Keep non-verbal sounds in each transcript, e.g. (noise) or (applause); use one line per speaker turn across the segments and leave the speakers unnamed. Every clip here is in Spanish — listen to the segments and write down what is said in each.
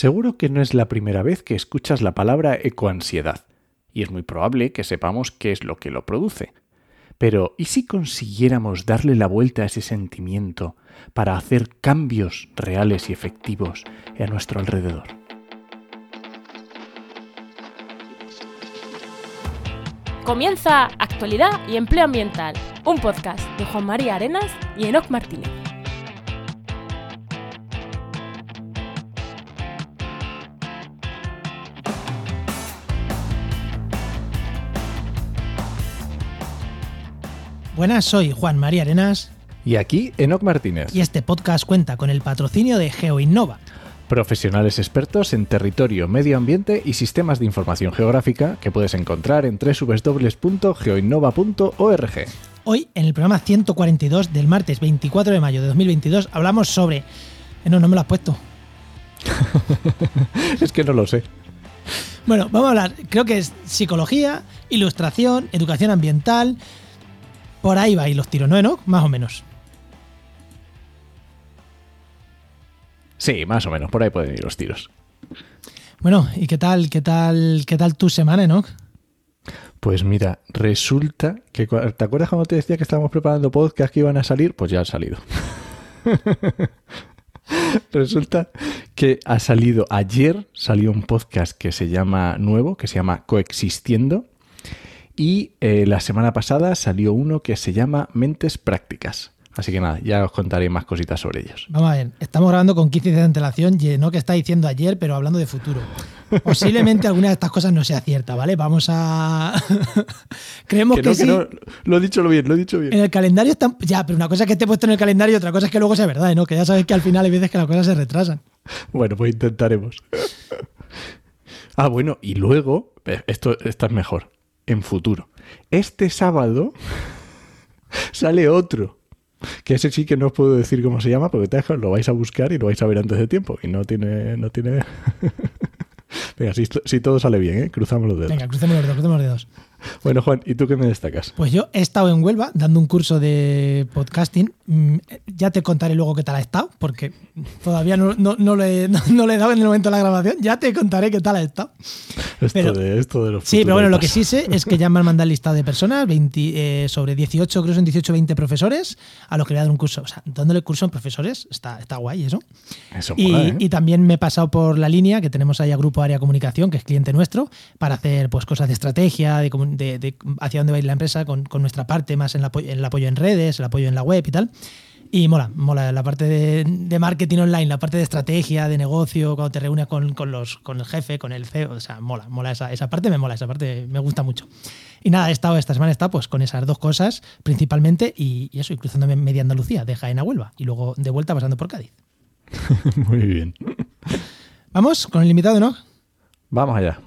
Seguro que no es la primera vez que escuchas la palabra ecoansiedad, y es muy probable que sepamos qué es lo que lo produce. Pero, ¿y si consiguiéramos darle la vuelta a ese sentimiento para hacer cambios reales y efectivos a nuestro alrededor?
Comienza Actualidad y Empleo Ambiental, un podcast de Juan María Arenas y Enoc Martínez.
Buenas, soy Juan María Arenas.
Y aquí Enoc Martínez.
Y este podcast cuenta con el patrocinio de GeoInnova.
Profesionales expertos en territorio, medio ambiente y sistemas de información geográfica que puedes encontrar en www.geoinnova.org.
Hoy, en el programa 142 del martes 24 de mayo de 2022, hablamos sobre... Eh, no, no me lo has puesto. (laughs)
es que no lo sé.
Bueno, vamos a hablar, creo que es psicología, ilustración, educación ambiental, por ahí va y los tiros, ¿no, Enoch? Más o menos.
Sí, más o menos, por ahí pueden ir los tiros.
Bueno, ¿y qué tal, qué tal, qué tal tu semana, Enoch?
Pues mira, resulta que ¿te acuerdas cuando te decía que estábamos preparando podcast que iban a salir? Pues ya han salido. (laughs) resulta que ha salido ayer, salió un podcast que se llama nuevo, que se llama Coexistiendo, y eh, la semana pasada salió uno que se llama Mentes Prácticas. Así que nada, ya os contaré más cositas sobre ellos.
Vamos a ver, estamos grabando con 15 días de antelación, no que está diciendo ayer, pero hablando de futuro. (laughs) Posiblemente alguna de estas cosas no sea cierta, ¿vale? Vamos a. (laughs) Creemos que, sí.
Lo he dicho bien, lo he dicho bien.
En el calendario está. Ya, pero una cosa es que esté puesto en el calendario y otra cosa es que luego sea verdad, ¿no? Que ya sabes que al final hay veces que las cosas se retrasan. (laughs)
Bueno, pues intentaremos. ah, bueno, y luego. Eh, esto, esto es mejor en futuro. Este sábado (laughs) sale otro. Que ese sí que no os puedo decir cómo se llama, porque te lo vais a buscar y lo vais a ver antes de tiempo. Y no tiene. No tiene... (laughs) Venga, si, todo sale bien, ¿eh? cruzamos los dedos.
Venga, crucemos los dedos, crucemos los dedos. (laughs)
Bueno, Juan, ¿y tú qué me destacas?
Pues yo he estado en Huelva dando un curso de podcasting. Mm, ya te contaré luego qué tal ha estado, porque todavía no, no, le, (laughs) no, le he dado en el momento de la grabación. Ya te contaré qué tal ha estado.
Esto, de, esto de los
Sí, pero bueno, lo que sí sé es que ya me han mandado lista de personas, 20, eh, sobre 18, creo que son 18 20 profesores, a los que le voy a dar un curso. O sea, dándole curso a profesores, está, está guay eso.
Eso
y,
¿eh?
y también me he pasado por la línea que tenemos ahí a Grupo Área Comunicación, que es cliente nuestro, para hacer pues cosas de estrategia, de, de, hacia dónde va a ir la empresa con, nuestra parte, más en el apoyo en redes, el apoyo en la web y tal. Y mola, mola la parte de, marketing online, la parte de estrategia, de negocio, cuando te reúnes con, los, con el jefe, con el CEO, o sea, mola, mola esa, esa parte, me mola, esa parte me gusta mucho. Y nada, he estado, esta semana he estado pues con esas dos cosas principalmente y, eso, y cruzándome media Andalucía, de Jaén a Huelva, y luego de vuelta pasando por Cádiz. (laughs)
Muy bien.
Vamos con el invitado, ¿no?
Vamos allá.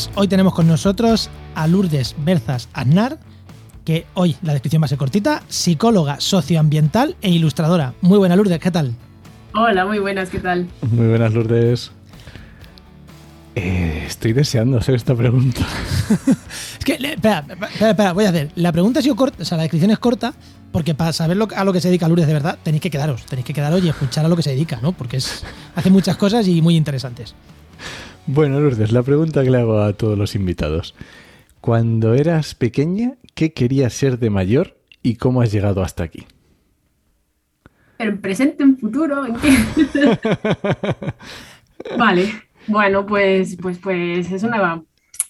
Pues hoy tenemos con nosotros a Lourdes Berzas Aznar, que hoy la descripción va a ser cortita, psicóloga socioambiental e ilustradora. Muy buena Lourdes, ¿qué tal?
Hola, muy buenas, ¿qué tal?
Muy buenas Lourdes. Eh, estoy deseando hacer esta pregunta. (laughs)
es que, espera, espera, espera, voy a hacer. La pregunta ha sido corta, o sea, la descripción es corta, porque para saber a lo que se dedica Lourdes de verdad, tenéis que quedaros, tenéis que quedaros y escuchar a lo que se dedica, ¿no? Porque es, hace muchas cosas y muy interesantes.
Bueno, Lourdes, la pregunta que le hago a todos los invitados. Cuando eras pequeña, ¿qué querías ser de mayor y cómo has llegado hasta aquí?
¿En presente, en futuro? ¿En qué? (laughs) vale, bueno, pues, pues, pues es una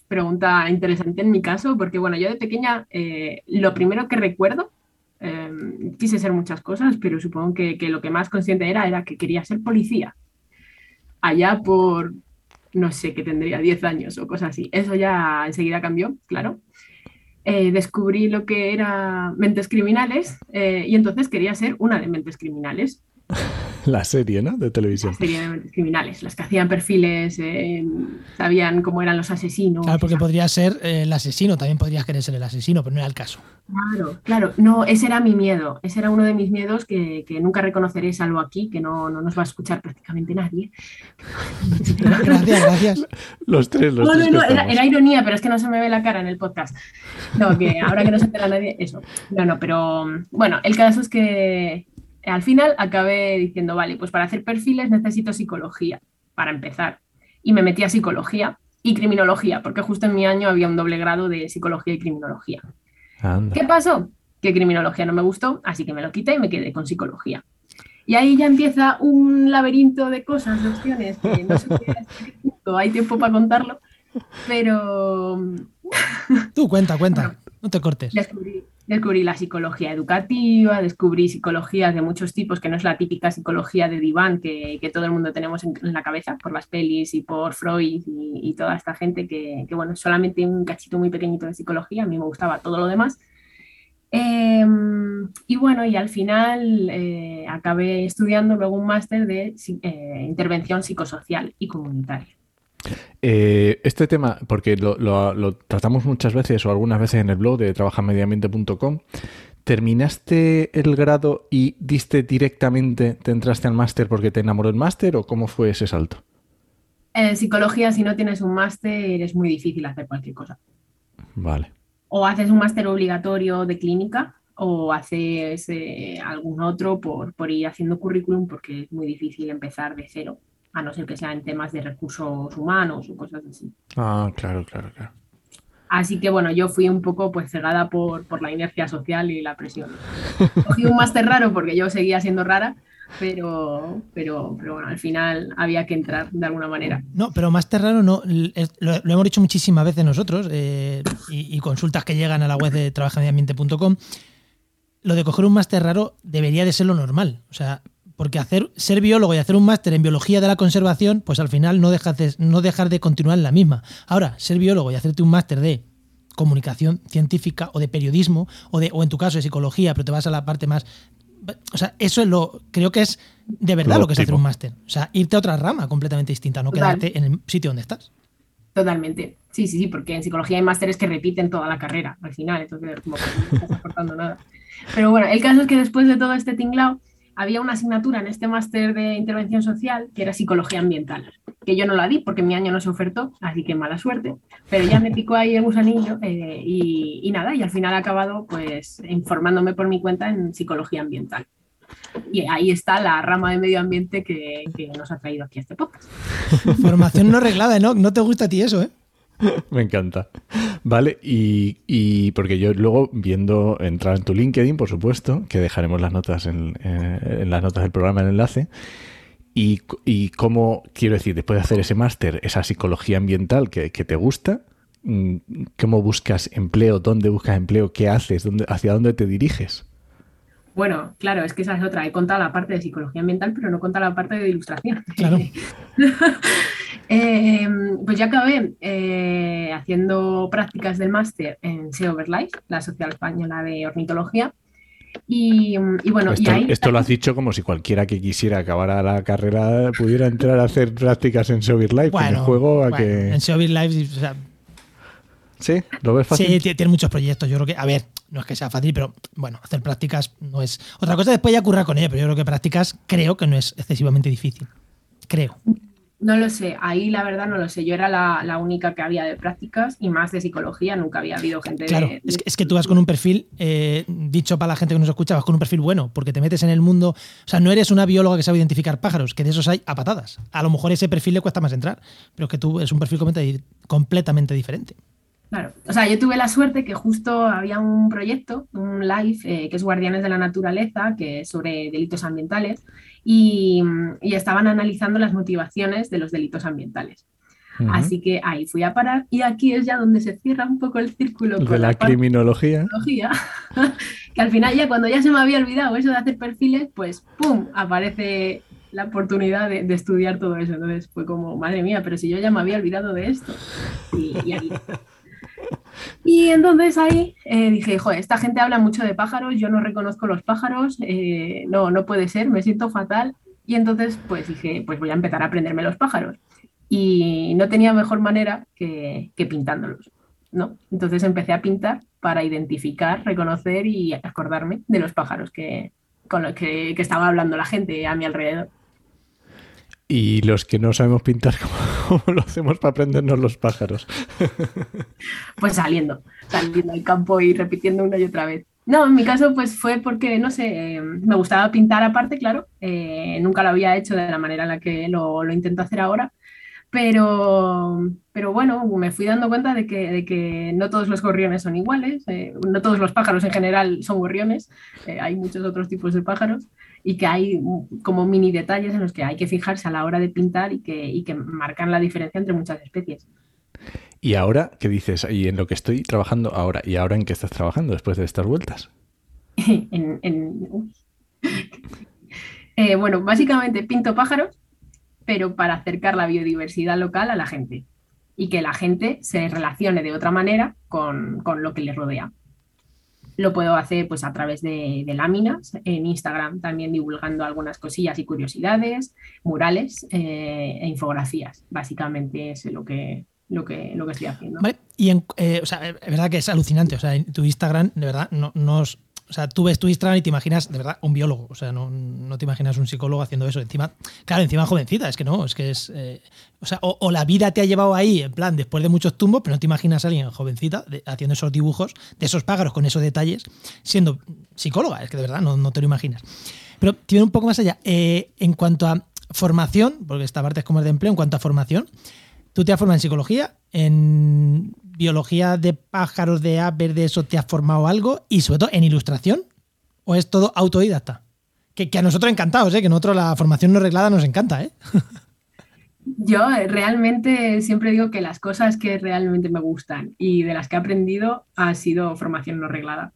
pregunta interesante en mi caso, porque bueno, yo de pequeña eh, lo primero que recuerdo, em, quise ser muchas cosas, pero supongo que, que lo que más consciente era era que quería ser policía. Allá por no sé, que tendría 10 años o cosas así. Eso ya enseguida cambió, claro. Eh, descubrí lo que era mentes criminales eh, y entonces quería ser una de mentes criminales. (laughs) (laughs)
La serie, ¿no? De televisión.
La serie de mentes criminales, las que hacían perfiles, eh, sabían cómo eran los asesinos.
Claro, porque podría ser eh, el asesino, también podrías querer ser el asesino, pero no era el caso.
Claro, claro, no, ese era mi miedo, ese era uno de mis miedos que, que nunca reconoceré salvo aquí, que no, no nos va a escuchar prácticamente nadie. (laughs)
Gracias, gracias.
Los tres, los
No,
tres
no, no, era, era ironía, pero es que no se me ve la cara en el podcast. No, que ahora que no se entera nadie, eso. No, no, pero bueno, el caso es que al final acabé diciendo, vale, pues para hacer perfiles necesito psicología, para empezar. Y me metí a psicología y criminología, porque justo en mi año había un doble grado de psicología y criminología.
Anda.
¿Qué pasó? Que criminología no me gustó, así que me lo quité y me quedé con psicología. Y ahí ya empieza un laberinto de cosas, de opciones, que no sé qué- punto hay tiempo para contarlo, pero
Tú cuenta, cuenta, no te cortes.
descubrí, descubrí la psicología educativa, descubrí psicologías de muchos tipos, que no es la típica psicología de diván que, que todo el mundo tenemos en, la cabeza por las pelis y por Freud y, toda esta gente que, que, bueno, solamente un cachito muy pequeñito de psicología, a mí me gustaba todo lo demás. Eh, y bueno, y al final eh, acabé estudiando luego un máster de eh, intervención psicosocial y comunitaria.
Eh, este tema, porque lo, lo- lo tratamos muchas veces o algunas veces en el blog de trabajamediambiente.com, ¿terminaste el grado y diste directamente, te entraste al máster porque te enamoró el máster o cómo fue ese salto?
En psicología, si no tienes un máster, es muy difícil hacer cualquier cosa.
Vale.
O haces un máster obligatorio de clínica o haces eh, algún otro por, por ir haciendo currículum porque es muy difícil empezar de cero, a no ser que sea en temas de recursos humanos o cosas así.
Ah, claro, claro, claro.
Así que bueno, yo fui un poco pues cegada por, por la inercia social y la presión. Cogí un máster raro porque yo seguía siendo rara, pero, pero, pero bueno, al final había que entrar de alguna manera.
No, pero más raro no. Lo, lo hemos dicho muchísimas veces nosotros eh, y, y consultas que llegan a la web de trabajamediambiente.com. Lo de coger un máster raro debería de ser lo normal. O sea, porque hacer, ser biólogo y hacer un máster en biología de la conservación, pues al final no dejas de, no dejar de continuar en la misma. Ahora, ser biólogo y hacerte un máster de comunicación científica o de periodismo o, de, o en tu caso de psicología, pero te vas a la parte más... O sea, eso es lo creo que es de verdad
Lo
lo, que es hacer un máster. O sea, irte a otra rama completamente distinta, no
Total.
quedarte en el sitio donde estás.
Totalmente. Sí, sí, sí, porque en psicología hay másteres que repiten toda la carrera al final, entonces como que no estás aportando nada. Pero bueno, el caso es que después de todo este tinglao, había una asignatura en este máster de intervención social que era psicología ambiental, que yo no la di porque mi año no se ofertó, así que mala suerte, pero ya me picó ahí el gusanillo eh, y, nada, y al final he acabado pues informándome por mi cuenta en psicología ambiental. Y ahí está la rama de medio ambiente que, que nos ha traído aquí a este podcast.
Formación no arreglada, ¿no? No te gusta a ti eso, ¿eh? (laughs)
Me encanta. Vale, y, y porque yo luego viendo entrar en tu LinkedIn, por supuesto, que dejaremos las notas en, eh, en las notas del programa el enlace. Y, y cómo, quiero decir, después de hacer ese máster, esa psicología ambiental que, que te gusta, mm, ¿cómo buscas empleo? ¿Dónde buscas empleo? ¿Qué haces? ¿Dónde, ¿Hacia dónde te diriges?
Bueno, claro, es que esa es otra. He contado la parte de psicología ambiental, pero no he contado la parte de ilustración.
Claro. (laughs)
Eh, pues ya acabé eh, haciendo prácticas del máster en SEO Overlife, la Sociedad Española de Ornitología. Y, y bueno, y
esto,
ahí
esto lo has dicho como si cualquiera que quisiera acabar a la carrera pudiera entrar a hacer prácticas en Servir Life. que me juego a
bueno,
que.
en Live, o sea,
¿Sí? ¿Lo ves fácil?
sí, tie- tiene muchos proyectos. Yo creo que, a ver, no es que sea fácil, pero bueno, hacer prácticas no es. Otra cosa después ya currar con ella, pero yo creo que prácticas creo que no es excesivamente difícil. Creo.
No lo sé, ahí la verdad no lo sé. Yo era la, la única que había de prácticas y más de psicología, nunca había habido gente
Claro,
de,
es que, es que tú vas con un perfil, eh, dicho para la gente que nos escucha, vas con un perfil bueno, porque te metes en el mundo. O sea, no eres una bióloga que sabe identificar pájaros, que de esos hay a patadas. A lo mejor ese perfil le cuesta más entrar, pero es que tú es un perfil completamente, completamente diferente.
Claro, o sea, yo tuve la suerte que justo había un proyecto, un live, eh, que es Guardianes de la Naturaleza, que es sobre delitos ambientales, y, y estaban analizando las motivaciones de los delitos ambientales.
Ujú.
Así que ahí fui a parar, y aquí es ya donde se cierra un poco el círculo
de
con
la
la
criminología.
tecnología, (laughs) que al final ya cuando ya se me había olvidado eso de hacer perfiles, pues ¡pum! aparece la oportunidad de, de estudiar todo eso. Entonces fue como, madre mía, pero si yo ya me había olvidado de esto. Y, y ahí. (laughs) Y entonces ahí eh, dije, joder, esta gente habla mucho de pájaros, yo no reconozco los pájaros, eh, no, no puede ser, me siento fatal. Y entonces, pues dije, pues voy a empezar a aprenderme los pájaros. Y no tenía mejor manera que, pintándolos, ¿no? Entonces empecé a pintar para identificar, reconocer y acordarme de los pájaros que, con los que estaba hablando la gente a mi alrededor.
Y los que no sabemos pintar, (laughs) ¿cómo, lo hacemos para aprendernos los pájaros?
Pues saliendo, saliendo al campo y repitiendo una y otra vez. No, en mi caso pues fue porque, no sé, eh, me gustaba pintar aparte, claro. Eh, nunca lo había hecho de la manera en la que lo, lo intento hacer ahora. Pero, pero bueno, me fui dando cuenta de que, de que no todos los gorriones son iguales, eh, no todos los pájaros en general son gorriones, eh, hay muchos otros tipos de pájaros y que hay como mini detalles en los que hay que fijarse a la hora de pintar y que, y que marcan la diferencia entre muchas especies.
Y ahora, ¿qué dices? Y en lo que estoy trabajando ahora, ¿y ahora en qué estás trabajando después de estas vueltas? (laughs)
en, en- Eh, bueno, básicamente pinto pájaros, pero para acercar la biodiversidad local a la gente y que la gente se relacione de otra manera con, con lo que les rodea. Lo puedo hacer pues a través de, láminas, en Instagram también divulgando algunas cosillas y curiosidades, murales eh, e infografías. Básicamente es lo que, lo que, lo que estoy haciendo.
¿Vale? Y eh, es verdad que es alucinante. O sea, en tu Instagram, de verdad, no, no o sea, tú ves tu Instagram y te imaginas, de verdad, un biólogo. O sea, no, no te imaginas un psicólogo haciendo eso. Encima, claro, encima jovencita, es que no, es que es. eh, o sea, o, la vida te ha llevado ahí, en plan, después de muchos tumbos, pero no te imaginas a alguien jovencita haciendo esos dibujos, de esos pájaros con esos detalles, siendo psicóloga. Es que de verdad no, no te lo imaginas. Pero tiene un poco más allá. Eh, en cuanto a formación, porque esta parte es como el de empleo, en cuanto a formación, ¿Tú te has formado en psicología? ¿En biología de pájaros, de aves, de eso te has formado algo? Y sobre todo, ¿en ilustración? ¿O es todo autodidacta? Que, que a nosotros encantados, ¿eh? Que a nosotros la formación no reglada nos encanta, ¿eh? (laughs)
Yo eh, realmente siempre digo que las cosas que realmente me gustan y de las que he aprendido ha sido formación no reglada.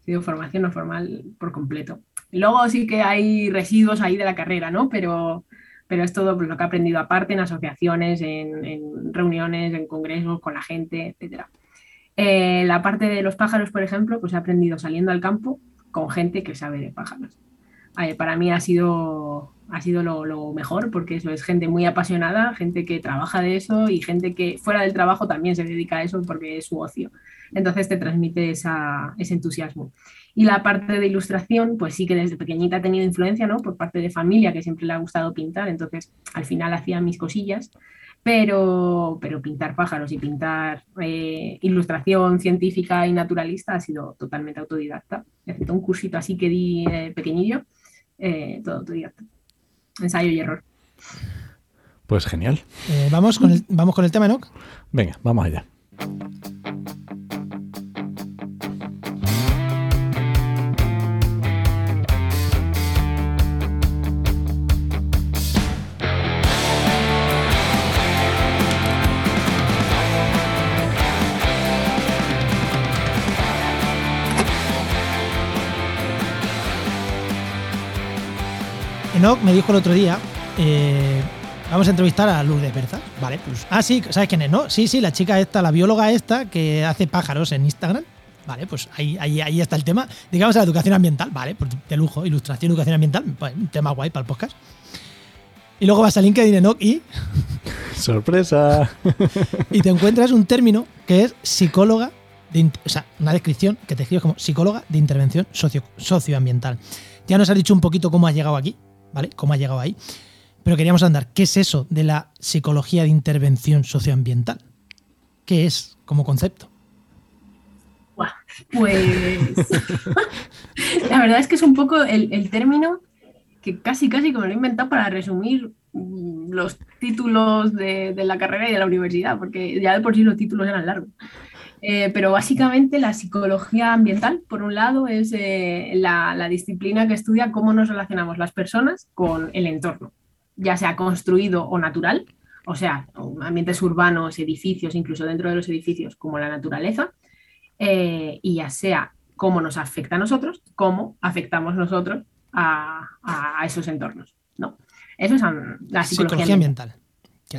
Ha sido formación no formal por completo. Luego sí que hay residuos ahí de la carrera, ¿no? Pero, pero es todo lo que he aprendido aparte en asociaciones, en, reuniones, en congresos, con la gente, etc. la parte de los pájaros, por ejemplo, pues he aprendido saliendo al campo con gente que sabe de pájaros. Eh, para mí ha sido, ha sido lo, lo, mejor porque eso es gente muy apasionada, gente que trabaja de eso y gente que fuera del trabajo también se dedica a eso porque es su ocio. Entonces te transmite esa, ese entusiasmo. Y la parte de ilustración, pues sí que desde pequeñita he tenido influencia, ¿no? Por parte de familia que siempre le ha gustado pintar, entonces al final hacía mis cosillas, pero, pero pintar pájaros y pintar eh, ilustración científica y naturalista ha sido totalmente autodidacta. Excepto un cursito así que di eh, pequeñillo, eh, todo autodidacta. Ensayo y error.
Pues genial.
Eh, ¿vamos, con el, ¿Vamos con el tema, Enoch?
Venga, vamos allá.
Me dijo el otro día, eh, vamos a entrevistar a Lourdes Berza. Vale, pues. Ah, sí, ¿sabes quién es, no? Sí, sí, la chica esta, la bióloga esta, que hace pájaros en Instagram. Vale, pues ahí, ahí, ahí está el tema. Digamos a la educación ambiental, vale, pues de lujo, ilustración, educación ambiental, pues, un tema guay para el podcast. Y luego vas a LinkedIn Enoch y, (laughs)
¡Sorpresa! (laughs)
y te encuentras un término que es psicóloga, de, o sea, una descripción que te escribes como psicóloga de intervención socio, socioambiental. Ya nos has dicho un poquito cómo has llegado aquí, ¿vale? Cómo has llegado ahí. Pero queríamos andar, ¿qué es eso de la psicología de intervención socioambiental? ¿Qué es como concepto?
Pues (laughs) la verdad es que es un poco el, el término que casi casi como lo he inventado para resumir mm, los títulos de, de la carrera y de la universidad, porque ya de por sí los títulos eran largos. Eh, pero básicamente la psicología ambiental, por un lado, es eh, la, la disciplina que estudia cómo nos relacionamos las personas con el entorno, ya sea construido o natural, o sea, ambientes urbanos, edificios, incluso dentro de los edificios, como la naturaleza, eh, y ya sea cómo nos afecta a nosotros, cómo afectamos nosotros a, a esos entornos. ¿no? Eso es la psicología,
Psicología
ambiental.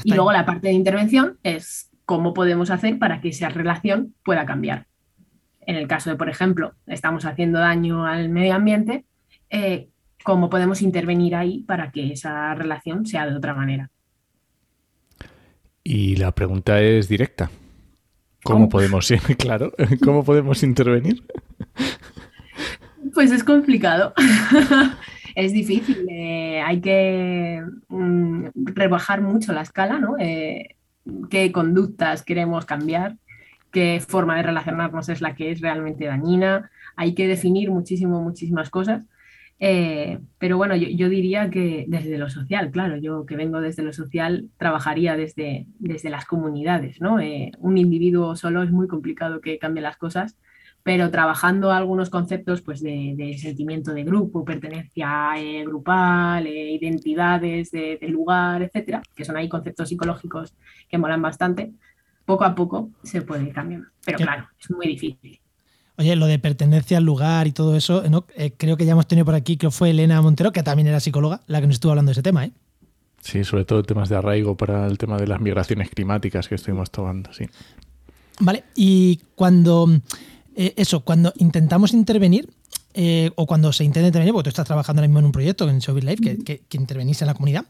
Y luego la parte de intervención es cómo podemos hacer para que esa relación pueda cambiar. En el caso de, por ejemplo, estamos haciendo daño al medio ambiente, eh, cómo podemos intervenir ahí para que esa relación sea de otra manera.
Y la pregunta es directa. ¿Cómo, podemos, (laughs) claro, (laughs) cómo podemos intervenir?
Pues es complicado. (laughs) es difícil. Eh, hay que mm, rebajar mucho la escala, ¿no? Eh, qué conductas queremos cambiar, qué forma de relacionarnos es la que es realmente dañina. Hay que definir muchísimo, muchísimas cosas. Eh, pero bueno, yo, diría que desde lo social, claro, yo que vengo desde lo social, trabajaría desde, desde las comunidades, ¿no? Eh, un individuo solo es muy complicado que cambie las cosas, pero trabajando algunos conceptos pues, de, sentimiento de grupo, pertenencia eh, grupal, identidades de, lugar, etcétera, que son ahí conceptos psicológicos que molan bastante, poco a poco se puede cambiar. Pero claro, es muy difícil.
Oye, lo de pertenencia al lugar y todo eso, eh, creo que ya hemos tenido por aquí, que fue Elena Montero, que también era psicóloga, la que nos estuvo hablando de ese tema, ¿eh?
Sí, sobre todo temas de arraigo para el tema de las migraciones climáticas que estuvimos tomando, sí.
Vale, y cuando, eh, eso, cuando intentamos intervenir, eh, o cuando se intenta intervenir, porque tú estás trabajando ahora mismo en un proyecto en Showbiz Life, que, que, que intervenís en la comunidad,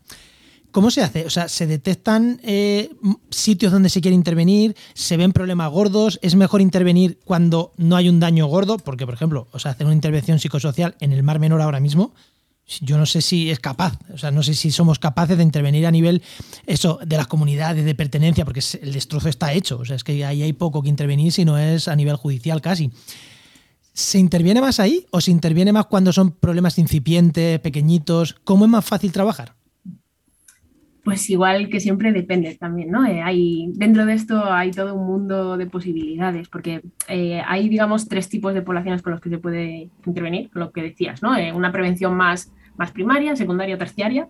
¿Cómo se hace? O sea, ¿se detectan eh, sitios donde se quiere intervenir? ¿Se ven problemas gordos? ¿Es mejor intervenir cuando no hay un daño gordo? Porque, por ejemplo, o sea, hacer una intervención psicosocial en el Mar Menor ahora mismo, yo no sé si es capaz, o sea, no sé si somos capaces de intervenir a nivel eso de las comunidades de pertenencia, porque el destrozo está hecho, o sea, es que ahí hay poco que intervenir si no es a nivel judicial casi. ¿Se interviene más ahí o se interviene más cuando son problemas incipientes, pequeñitos? ¿Cómo es más fácil trabajar?
Pues igual que siempre depende también, ¿no? Eh, hay, dentro de esto hay todo un mundo de posibilidades, porque eh, hay, digamos, tres tipos de poblaciones con los que se puede intervenir, lo que decías, ¿no? Eh, una prevención más, más primaria, secundaria, terciaria.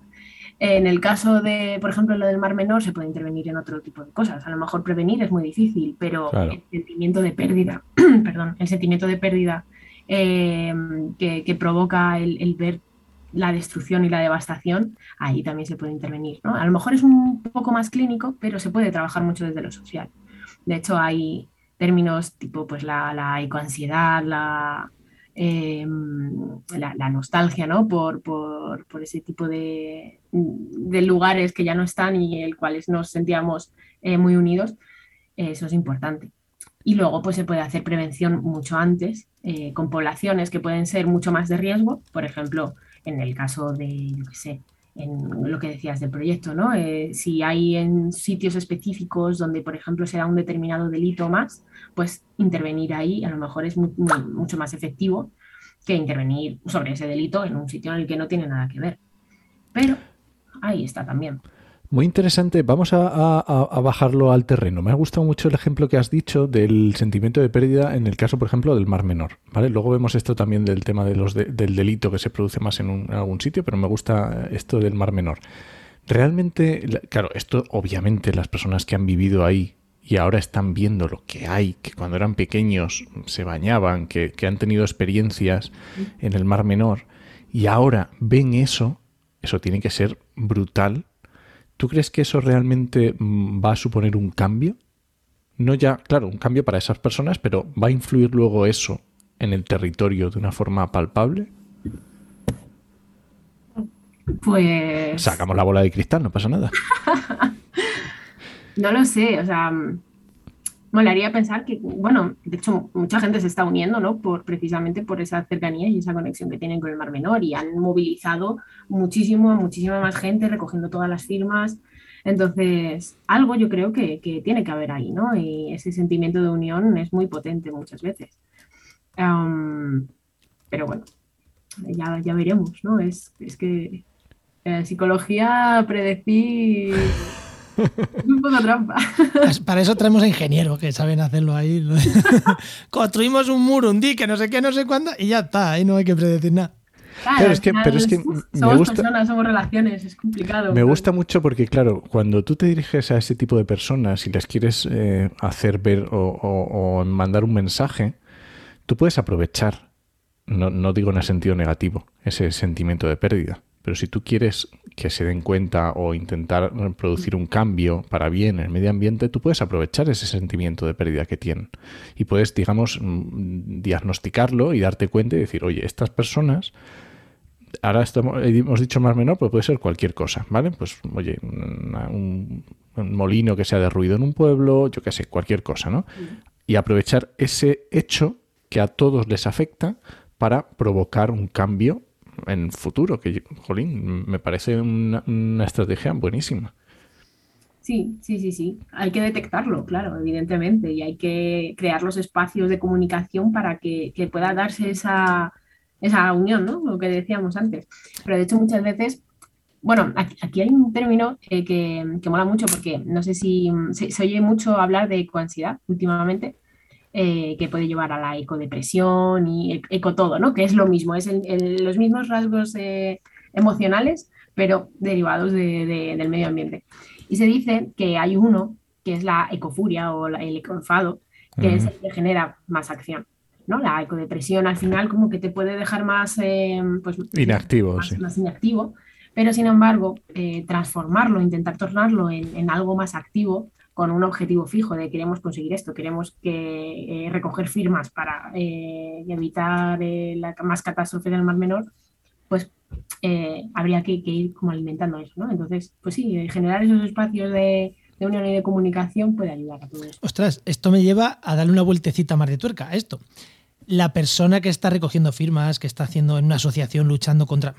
En el caso de, por ejemplo, lo del Mar Menor, se puede intervenir en otro tipo de cosas. A lo mejor prevenir es muy difícil, pero el sentimiento de pérdida, (clears throat) perdón, el sentimiento de pérdida que, provoca el, el ver la destrucción y la devastación, ahí también se puede intervenir. ¿no? A lo mejor es un poco más clínico, pero se puede trabajar mucho desde lo social. De hecho, hay términos tipo pues, la, la ecoansiedad, la, em, la, nostalgia ¿no? por, por, por ese tipo de, de, lugares que ya no están y el cuales nos sentíamos eh, muy unidos. Eso es importante. Y luego pues, se puede hacer prevención mucho antes eh, con poblaciones que pueden ser mucho más de riesgo, por ejemplo, en el caso de, en lo que decías del proyecto, ¿no? Eh, si hay en sitios específicos donde, por ejemplo, se da un determinado delito más, pues intervenir ahí a lo mejor es mucho más efectivo que intervenir sobre ese delito en un sitio en el que no tiene nada que ver. Pero ahí está también.
Muy interesante. Vamos a, bajarlo al terreno. Me ha gustado mucho el ejemplo que has dicho del sentimiento de pérdida en el caso, por ejemplo, del Mar Menor. ¿vale? Luego vemos esto también del tema de los del delito que se produce más en, algún sitio, pero me gusta esto del Mar Menor. Realmente, claro, esto obviamente las personas que han vivido ahí y ahora están viendo lo que hay, que cuando eran pequeños se bañaban, que, que han tenido experiencias en el Mar Menor y ahora ven eso, eso tiene que ser brutal ¿Tú crees que eso realmente mm, va a suponer un cambio? No ya, claro, un cambio para esas personas, pero ¿va a influir luego eso en el territorio de una forma palpable?
Pues.
Sacamos la bola de cristal, no pasa nada. (laughs)
no lo sé, o sea, molaría pensar que, bueno, de hecho, mucha gente se está uniendo, ¿no? Por, precisamente por esa cercanía y esa conexión que tienen con el Mar Menor y han movilizado muchísimo, muchísima más gente recogiendo todas las firmas. Entonces, algo yo creo que, que tiene que haber ahí, ¿no? Y ese sentimiento de unión es muy potente muchas veces. pero bueno, ya, ya veremos, ¿no? Es, es que en psicología predecir (laughs) un poco trampa.
Para eso traemos a ingenieros que saben hacerlo ahí. (laughs) Construimos un muro, un dique, no sé qué, no sé cuándo, y ya está, ahí no hay que predecir nada.
pero, es que,
somos gusta, personas, somos relaciones, es complicado.
Me gusta mucho porque, claro, cuando tú te diriges a ese tipo de personas y les quieres eh, hacer ver o, mandar un mensaje, tú puedes aprovechar, no, no digo en el sentido negativo, ese sentimiento de pérdida. Pero si tú quieres que se den cuenta o intentar producir un cambio para bien en el medio ambiente, tú puedes aprovechar ese sentimiento de pérdida que tienen. Y puedes, digamos, mm, diagnosticarlo y darte cuenta y decir, oye, estas personas ahora estamos, hemos dicho más menor, pues puede ser cualquier cosa, ¿vale? Pues, oye, un, molino que sea de ruido en un pueblo, yo qué sé, cualquier cosa, ¿no? Y aprovechar ese hecho que a todos les afecta para provocar un cambio en futuro, que, jolín, me parece una, estrategia buenísima.
Sí, sí, sí, sí. Hay que detectarlo, claro, evidentemente, y hay que crear los espacios de comunicación para que, pueda darse esa, esa unión, ¿no? Lo que decíamos antes. Pero de hecho muchas veces, bueno, aquí, hay un término que, que, mola mucho porque no sé si se, oye mucho hablar de ecoansiedad últimamente eh, que puede llevar a la ecodepresión y e, eco todo, ¿no? Que es lo mismo, es los mismos rasgos eh, emocionales, pero derivados del medio ambiente. Y se dice que hay uno, que es la ecofuria o el ecoenfado, que es el que genera más acción. ¿no? La ecodepresión al final como que te puede dejar más, eh, pues,
inactivo,
más, inactivo, pero sin embargo transformarlo, intentar tornarlo en, algo más activo, con un objetivo fijo de queremos conseguir esto, queremos que, eh, recoger firmas para eh, evitar eh, la más catástrofe del Mar Menor, pues habría que, ir como alimentando eso, ¿no? Entonces, pues sí, generar esos espacios de, unión y de comunicación puede ayudar a todo esto.
Ostras, esto me lleva a darle una vueltecita más de tuerca a esto. La persona que está recogiendo firmas, que está haciendo en una asociación luchando contra,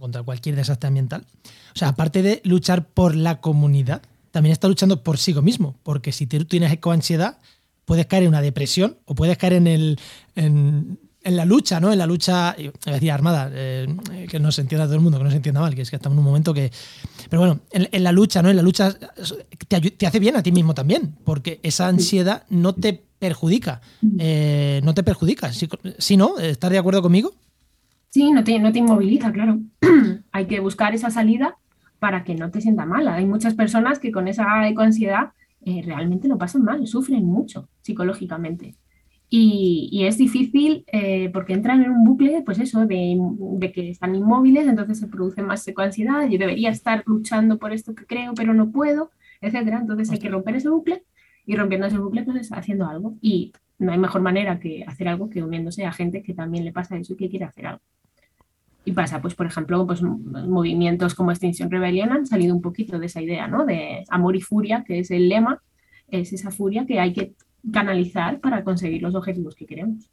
contra cualquier desastre ambiental, o sea, aparte de luchar por la comunidad, también está luchando por sí mismo, porque si tú tienes ecoansiedad, puedes caer en una depresión o puedes caer en el en, la lucha, ¿no? En la lucha, es decir, armada, eh, que no se entienda todo el mundo, que no se entienda mal, que es que estamos en un momento que... Pero bueno, en, la lucha, ¿no? En la lucha te, hace bien a ti mismo también, porque esa ansiedad no te perjudica, eh, no te perjudica. Si, no, ¿estás de acuerdo conmigo?
Sí, no te, no te inmoviliza, claro. (clears throat) Hay que buscar esa salida para que no te sienta mala. Hay muchas personas que con esa ecoansiedad eh, realmente lo pasan mal, sufren mucho psicológicamente. Y, es difícil eh, porque entran en un bucle, pues eso, de, que están inmóviles, entonces se produce más ecoansiedad, yo debería estar luchando por esto que creo, pero no puedo, etcétera. Entonces hay que romper ese bucle y rompiendo ese bucle, pues haciendo algo. Y no hay mejor manera que hacer algo que uniéndose a gente que también le pasa eso y que quiere hacer algo. Y pasa, pues, por ejemplo, pues, movimientos como Extinction Rebellion han salido un poquito de esa idea, ¿no? De amor y furia, que es el lema, es esa furia que hay que canalizar para conseguir los objetivos que queremos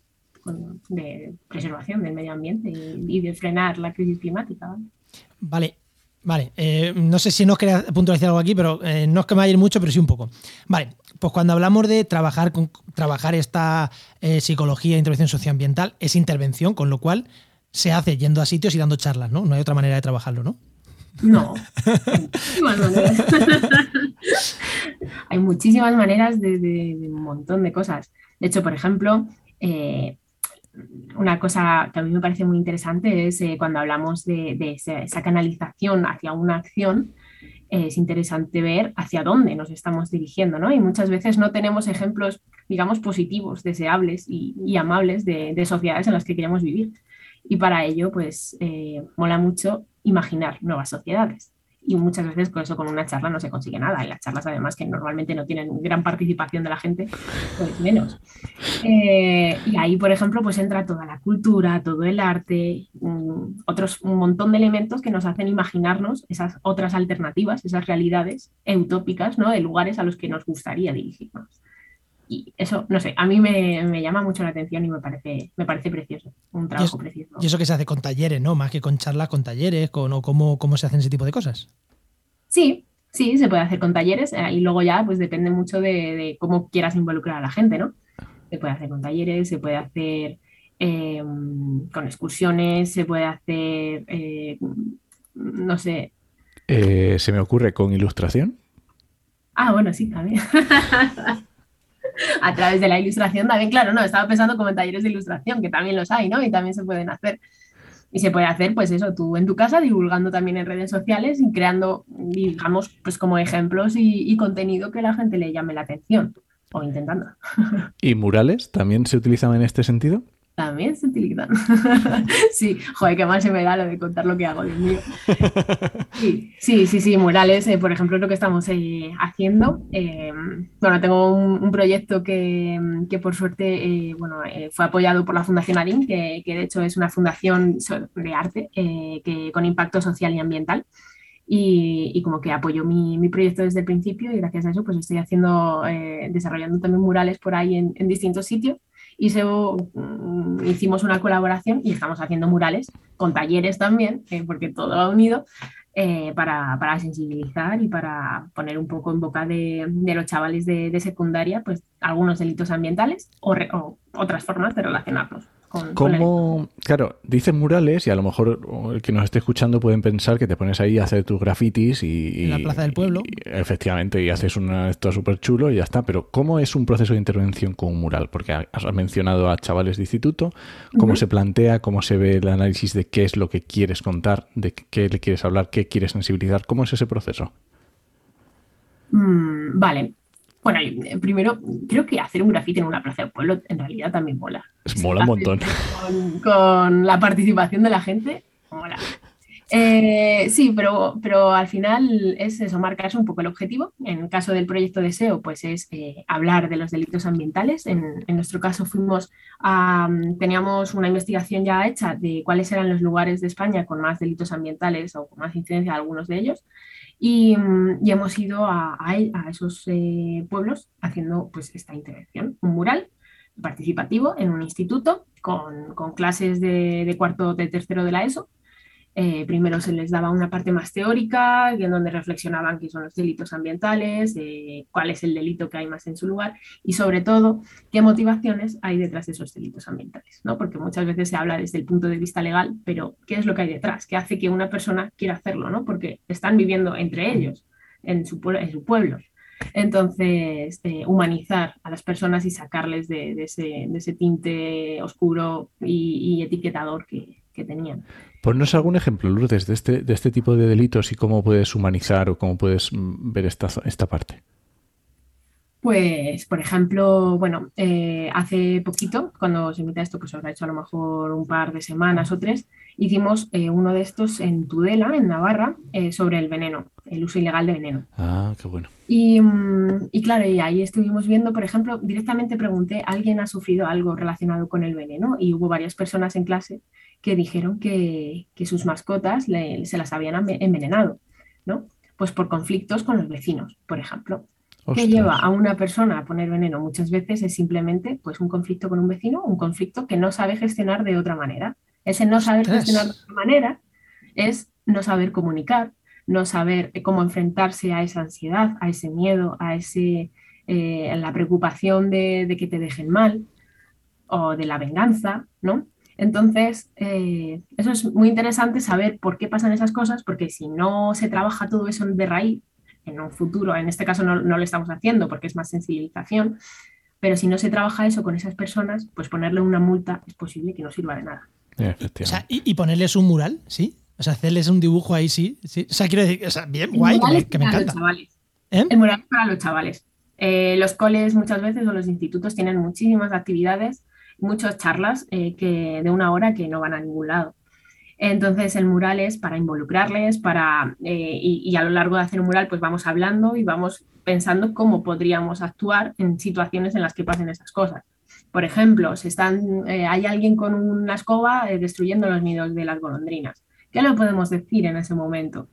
de preservación del medio ambiente y, de frenar la crisis climática.
Vale, vale. Eh, no sé si nos quería puntualizar algo aquí, pero eh, no es que me vaya mucho, pero sí un poco. Vale, pues cuando hablamos de trabajar, con, trabajar esta eh, psicología intervención socioambiental, es intervención, con lo cual se hace yendo a sitios y dando charlas, ¿no? No hay otra manera de trabajarlo, ¿no?
No. (laughs) hay muchísimas maneras de, un montón de cosas. De hecho, por ejemplo, eh, una cosa que a mí me parece muy interesante es eh, cuando hablamos de, esa, canalización hacia una acción, es interesante ver hacia dónde nos estamos dirigiendo, ¿no? Y muchas veces no tenemos ejemplos, digamos, positivos, deseables y, amables de, sociedades en las que queremos vivir. Y para ello, pues, eh, mola mucho imaginar nuevas sociedades. Y muchas veces con eso, con una charla no se consigue nada. Y las charlas, además, que normalmente no tienen gran participación de la gente, pues menos. Eh, y ahí, por ejemplo, pues entra toda la cultura, todo el arte, otros, un montón de elementos que nos hacen imaginarnos esas otras alternativas, esas realidades utópicas, ¿no? De lugares a los que nos gustaría dirigirnos y eso, no sé, a mí me, llama mucho la atención y me parece, me parece precioso, un trabajo precioso.
Y eso que se hace con talleres, ¿no? Más que con charlas, con talleres, con, o cómo, cómo se hacen ese tipo de cosas.
Sí, sí, se puede hacer con talleres eh, y luego ya pues depende mucho de, cómo quieras involucrar a la gente, ¿no? Se puede hacer con talleres, se puede hacer em, con excursiones, se puede hacer, eh, no sé.
Eh, ¿Se me ocurre con ilustración?
Ah, bueno, sí, también. (laughs) a través de la ilustración también, claro, no, estaba pensando como en talleres de ilustración, que también los hay, ¿no? Y también se pueden hacer. Y se puede hacer, pues eso, tú en tu casa, divulgando también en redes sociales y creando, digamos, pues como ejemplos y, contenido que la gente le llame la atención, o intentando.
¿Y murales también se utilizan en este sentido?
También se utilizan. (laughs) sí, joder, qué mal se me da lo de contar lo que hago, Dios mío. (laughs) Sí, sí, sí, sí murales, eh, por ejemplo, es lo que estamos eh, haciendo. Eh, bueno, tengo un, proyecto que, que, por suerte bueno, fue apoyado por la Fundación ARIN, que, que, de hecho es una fundación de arte que, con impacto social y ambiental. Y, y, como que apoyó mi, mi, proyecto desde el principio y gracias a eso pues estoy haciendo, desarrollando también murales por ahí en, en distintos sitios y se, mm, hicimos una colaboración y estamos haciendo murales con talleres también, eh, porque todo va unido, eh, para, para, sensibilizar y para poner un poco en boca de, de los chavales de, de, secundaria pues algunos delitos ambientales o, otras formas de
¿Cómo? claro, dices murales y a lo mejor el que nos esté escuchando pueden pensar que te pones ahí a hacer tus grafitis y...
En la plaza del pueblo.
efectivamente, y haces una, esto súper chulo y ya está. Pero ¿cómo es un proceso de intervención con un mural? Porque has mencionado a chavales de instituto, ¿cómo se plantea? ¿Cómo se ve el análisis de qué es lo que quieres contar? ¿De qué le quieres hablar? ¿Qué quieres sensibilizar? ¿Cómo es ese proceso?
Mm, vale, bueno, eh, primero, creo que hacer un grafite en una plaza de pueblo en realidad también mola.
mola un montón.
Con, la participación de la gente, mola. Eh, sí, pero, pero al final es eso, marcar un poco el objetivo. En el caso del proyecto de SEO, pues es eh, hablar de los delitos ambientales. En, nuestro caso fuimos a, teníamos una investigación ya hecha de cuáles eran los lugares de España con más delitos ambientales o con más incidencia, algunos de ellos. Mm, y, hemos ido a, esos eh, pueblos haciendo pues esta intervención, un mural participativo en un instituto con, con clases de, de, cuarto, de tercero de la ESO eh, primero se les daba una parte más teórica, en donde reflexionaban qué son los delitos ambientales, eh, cuál es el delito que hay más en su lugar y sobre todo qué motivaciones hay detrás de esos delitos ambientales, ¿no? Porque muchas veces se habla desde el punto de vista legal, pero ¿qué es lo que hay detrás? ¿Qué hace que una persona quiera hacerlo, ¿no? Porque están viviendo entre ellos, en su, en su pueblo. Entonces, eh, humanizar a las personas y sacarles de, ese, tinte oscuro y, etiquetador que, que tenían.
Ponnos algún ejemplo, Lourdes, de este, de este tipo de delitos y cómo puedes humanizar o cómo puedes mm, ver esta, esta parte.
Pues, por ejemplo, bueno, eh, hace poquito, cuando se invita esto, pues habrá hecho a lo mejor un par de semanas o tres, hicimos eh, uno de estos en Tudela, en Navarra, eh, sobre el veneno, el uso ilegal de veneno.
Ah, qué bueno.
Y, mm, y, claro, y ahí estuvimos viendo, por ejemplo, directamente pregunté, ¿alguien ha sufrido algo relacionado con el veneno? Y hubo varias personas en clase que dijeron que, sus mascotas se las habían envenenado, ¿no? Pues por conflictos con los vecinos, por ejemplo. ¿Qué lleva a una persona a poner veneno? Muchas veces es simplemente pues, un conflicto con un vecino, un conflicto que no sabe gestionar de otra manera. Ese no saber gestionar de otra manera es no saber comunicar, no saber cómo enfrentarse a esa ansiedad, a ese miedo, a ese, eh, la preocupación de, de, que te dejen mal o de la venganza, ¿no? Entonces, eh, eso es muy interesante saber por qué pasan esas cosas, porque si no se trabaja todo eso de raíz, en un futuro, en este caso no, lo estamos haciendo porque es más sensibilización, pero si no se trabaja eso con esas personas, pues ponerle una multa es posible que no sirva de nada.
O sea, y, ponerles un mural, ¿sí? O sea, hacerles un dibujo ahí, sí. sí. O sea, quiero decir, o sea, bien, guay, que me, encanta.
¿Eh? El mural es para los chavales. Eh, los coles muchas veces o los institutos tienen muchísimas actividades muchas charlas eh, que, de una hora que no van a ningún lado. Entonces el mural es para involucrarles, para, eh, y, a lo largo de hacer un mural pues vamos hablando y vamos pensando cómo podríamos actuar en situaciones en las que pasen esas cosas. Por ejemplo, si están, eh, hay alguien con una escoba destruyendo los nidos de las golondrinas. ¿Qué le podemos decir en ese momento?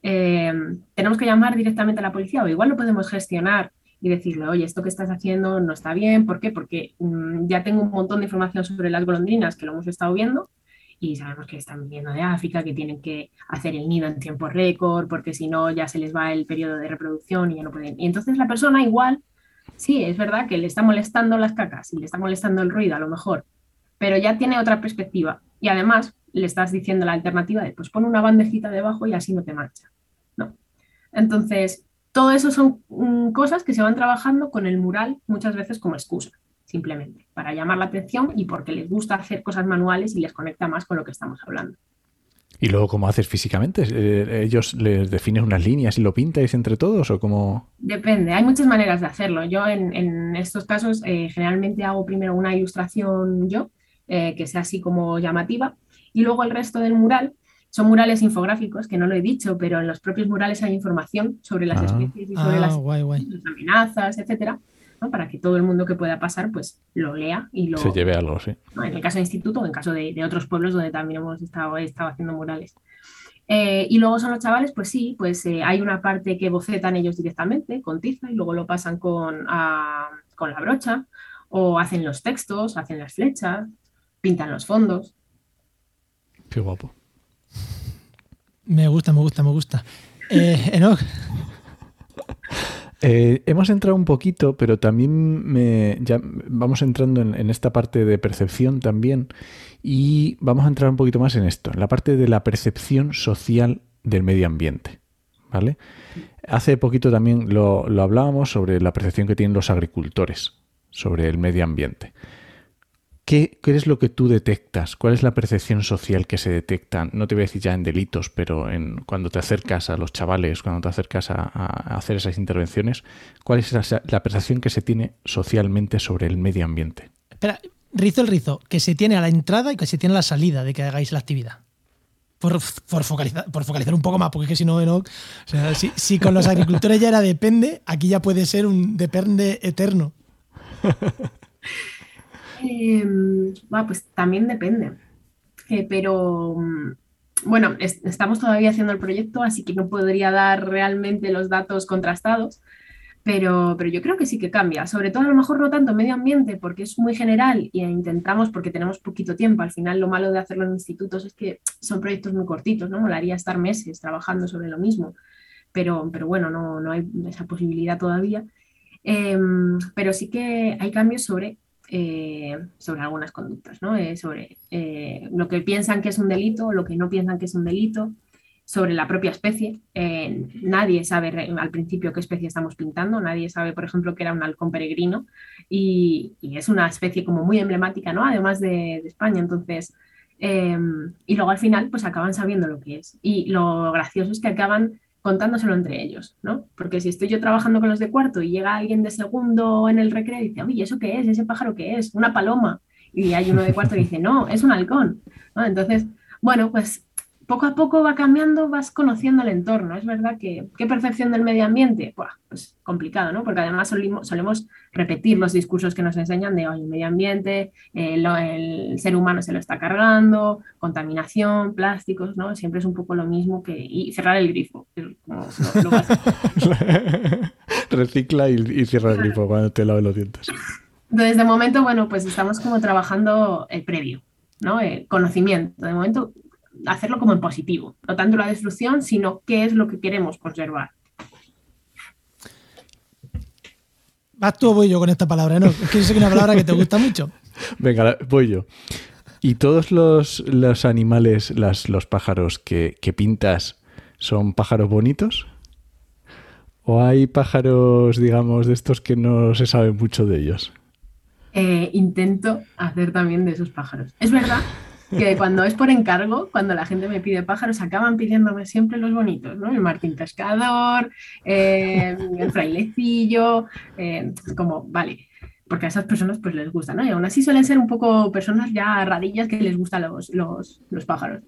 ¿Tenemos que llamar directamente a la policía o igual lo podemos gestionar y decirle, oye, esto que estás haciendo no está bien. ¿Por qué? Porque mm, ya tengo un montón de información sobre las golondrinas que lo hemos estado viendo y sabemos que están viniendo de África, que tienen que hacer el nido en tiempo récord, porque si no ya se les va el periodo de reproducción y ya no pueden. Y entonces la persona igual, sí, es verdad que le está molestando las cacas y le está molestando el ruido a lo mejor, pero ya tiene otra perspectiva. Y además le estás diciendo la alternativa de, pues pon una bandejita debajo y así no te mancha. ¿no? Entonces, todo eso son mm, cosas que se van trabajando con el mural muchas veces como excusa, simplemente, para llamar la atención y porque les gusta hacer cosas manuales y les conecta más con lo que estamos hablando.
¿Y luego cómo haces físicamente? Eh, ¿Ellos les definen unas líneas y lo pintáis entre todos o cómo...?
Depende, hay muchas maneras de hacerlo. Yo en, estos casos eh, generalmente hago primero una ilustración yo eh, que sea así como llamativa. Y luego el resto del mural son murales infográficos, que no lo he dicho, pero en los propios murales hay información sobre las
Ah.
especies y sobre
Ah,
las,
guay, guay.
las amenazas, etcétera, ¿no? para que todo el mundo que pueda pasar pues lo lea y lo,
Se lleve algo, sí.
¿no? en el caso del instituto o en caso de, de otros pueblos donde también hemos estado, he estado haciendo murales. Eh, y luego son los chavales, pues sí, pues eh, hay una parte que bocetan ellos directamente con tiza y luego lo pasan con, a- con la brocha o hacen los textos, hacen las flechas, pintan los fondos.
Qué guapo.
Me gusta, me gusta, me gusta. Eh, Enoch,
Eh, hemos entrado un poquito, pero también ya vamos entrando en, esta parte de percepción también y vamos a entrar un poquito más en esto, en la parte de la percepción social del medio ambiente. ¿Vale? Hace poquito también lo hablábamos sobre la percepción que tienen los agricultores sobre el medio ambiente. ¿Qué, ¿Qué es lo que tú detectas? ¿Cuál es la percepción social que se detecta? No te voy a decir ya en delitos, pero en cuando te acercas a los chavales, cuando te acercas a, a hacer esas intervenciones, ¿cuál es la, la percepción que se tiene socialmente sobre el medio ambiente?
espera, rizo el rizo, que se tiene a la entrada y que se tiene a la salida de que hagáis la actividad. Por, por focalizar, por focalizar un poco más, porque es que si no, Enoch, o sea, si, si con los agricultores ya era depende, aquí ya puede ser un depende eterno. (laughs)
Eh, bueno, pues también depende. Eh, pero mm, bueno, es- estamos todavía haciendo el proyecto, así que no podría dar realmente los datos contrastados, pero, pero yo creo que sí que cambia. Sobre todo a lo mejor no tanto medio ambiente, porque es muy general y intentamos, porque tenemos poquito tiempo. Al final lo malo de hacerlo en institutos es que son proyectos muy cortitos, ¿no? Molaría estar meses trabajando sobre lo mismo, pero, pero bueno, no, no hay esa posibilidad todavía. Em, pero sí que hay cambios sobre, eh, sobre algunas conductas, ¿no? Eh, sobre eh, lo que piensan que es un delito, lo que no piensan que es un delito, sobre la propia especie. Nadie sabe al principio qué especie estamos pintando, nadie sabe, por ejemplo, que era un halcón peregrino y, es una especie como muy emblemática, ¿no? Además de, de España, entonces... y luego al final, pues acaban sabiendo lo que es. Y lo gracioso es que acaban contándoselo entre ellos, ¿no? Porque si estoy yo trabajando con los de cuarto y llega alguien de segundo en el recreo y dice, oye, ¿eso qué es? ¿Ese pájaro qué es? Una paloma. Y hay uno de cuarto que dice, no, es un halcón. Entonces, bueno, pues poco a poco va cambiando, vas conociendo el entorno. Es verdad que, ¿qué percepción del medio ambiente? Buah, pues complicado, ¿no? Porque además solimo- solemos repetir los discursos que nos enseñan de, oye, el medio ambiente, eh, lo- el ser humano se lo está cargando, contaminación, plásticos, ¿no? Siempre es un poco lo mismo que... Y cerrar el grifo. como lo- lo. (laughs)
Recicla y, y cierra el grifo cuando te laves los dientes.
Entonces, de momento, bueno, pues estamos como trabajando el previo, ¿no? El conocimiento. De momento, hacerlo como en positivo. No tanto la destrucción, sino qué es lo que queremos conservar.
¿Vas tú o voy yo con esta palabra, Enoch? Es que yo sé que es una palabra que te gusta mucho. (laughs)
Venga, voy yo. ¿Y todos los, los animales, las, los pájaros que, que pintas son pájaros bonitos? ¿O hay pájaros, digamos, de estos que no se sabe mucho de ellos?
Eh, intento hacer también de esos pájaros. Es verdad que cuando es por encargo, cuando la gente me pide pájaros, acaban pidiéndome siempre los bonitos, ¿no? El Martín Pescador, eh, el frailecillo, eh, como, vale, porque a esas personas pues les gusta, ¿no? Y aún así suelen ser un poco personas ya rarillas que les gustan los, los, los pájaros.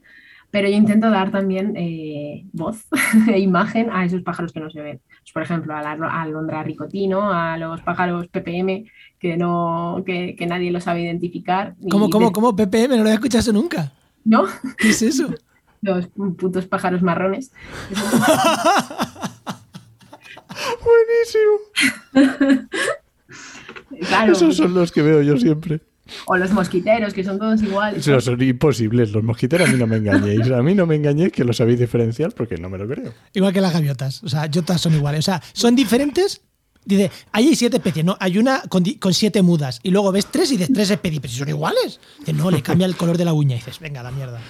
Pero yo intento dar también eh, voz (laughs) e imagen a esos pájaros que no se ven. Pues, por ejemplo, a la alondra ricotino, a los pájaros PPM que, no, que, que nadie lo sabe identificar.
¿Cómo, cómo,
de-
cómo? PPM, no lo había escuchado nunca.
¿No?
¿Qué es eso? (laughs)
Los putos pájaros marrones. (laughs)
Buenísimo. (laughs)
Claro,
Esos son los que veo yo siempre.
O los mosquiteros, que son todos iguales.
Esos son imposibles. Los mosquiteros a mí no me engañéis. A mí no me engañéis que lo sabéis diferenciar porque no me lo creo.
Igual que las gaviotas. O sea, yotas son iguales. O sea, son diferentes. Dice, ahí hay siete especies, ¿no? Hay una con, siete mudas. Y luego ves tres y dices tres especies. Pero si son iguales. Dice, no, le cambia el color de la uña. Y dices, venga, la mierda.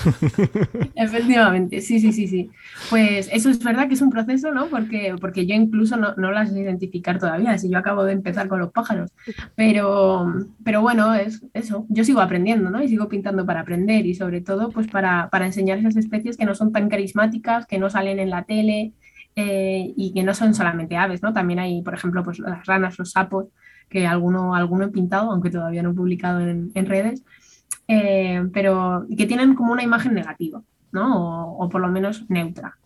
(laughs)
Efectivamente, sí, sí, sí, sí. Pues eso es verdad que es un proceso, ¿no? Porque, porque yo incluso no, no las sé identificar todavía, si yo acabo de empezar con los pájaros. Pero, pero bueno, es eso. Yo sigo aprendiendo, ¿no? Y sigo pintando para aprender y sobre todo, pues para, para enseñar esas especies que no son tan carismáticas, que no salen en la tele eh, y que no son solamente aves, ¿no? También hay, por ejemplo, pues las ranas, los sapos, que alguno, alguno he pintado, aunque todavía no he publicado en, redes. eh, pero que tienen como una imagen negativa, ¿no? O, por lo menos neutra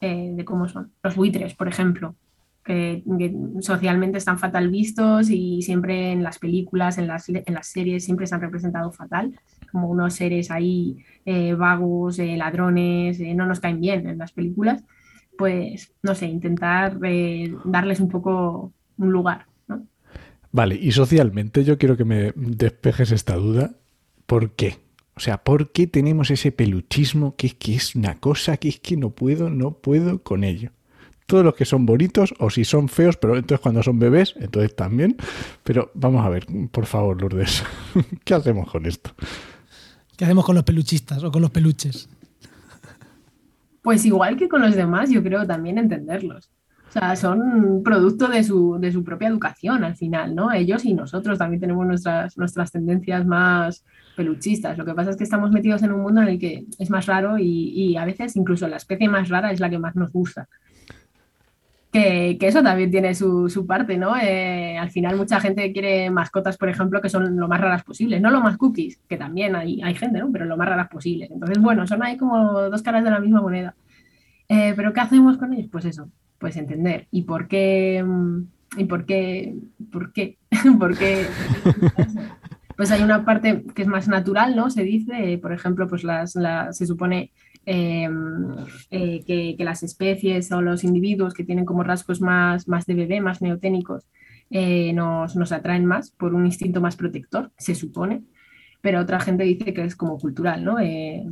eh, de cómo son. Los buitres, por ejemplo, que, socialmente están fatal vistos y siempre en las películas, en las, en las series, siempre se han representado fatal, como unos seres ahí eh, vagos, ladrones, no nos caen bien en las películas. Pues, no sé, intentar darles un poco un lugar. ¿no?
Vale, y socialmente yo quiero que me despejes esta duda. ¿Por qué? O sea, ¿por qué tenemos ese peluchismo que es que es una cosa que es que no puedo, no puedo con ello? Todos los que son bonitos o si son feos, pero entonces cuando son bebés, entonces también. Pero vamos a ver, por favor, Lourdes, (laughs) ¿qué hacemos con esto?
¿Qué hacemos con los peluchistas o con los peluches?
Pues igual que con los demás, yo creo también entenderlos. O sea, son producto de su, de su propia educación al final, ¿no? Ellos y nosotros también tenemos nuestras, nuestras tendencias más peluchistas. Lo que pasa es que estamos metidos en un mundo en el que es más raro y, a veces incluso la especie más rara es la que más nos gusta. Que, eso también tiene su, parte, ¿no? Eh, al final mucha gente quiere mascotas, por ejemplo, que son lo más raras posibles, no lo más cookies, que también hay, hay gente, ¿no? Pero lo más raras posibles. Entonces, bueno, son ahí como dos caras de la misma moneda. Eh, pero ¿qué hacemos con ellos? Pues eso, pues entender. ¿Y por qué? Mm, ¿Y por qué? ¿Por qué? (laughs) ¿Por qué? Pues hay una parte que es más natural, ¿no? Se dice, por ejemplo, pues las, se supone em, eh, que, las especies o los individuos que tienen como rasgos más, más de bebé, más neoténicos, eh, nos, nos, atraen más por un instinto más protector, se supone, pero otra gente dice que es como cultural, ¿no? Eh,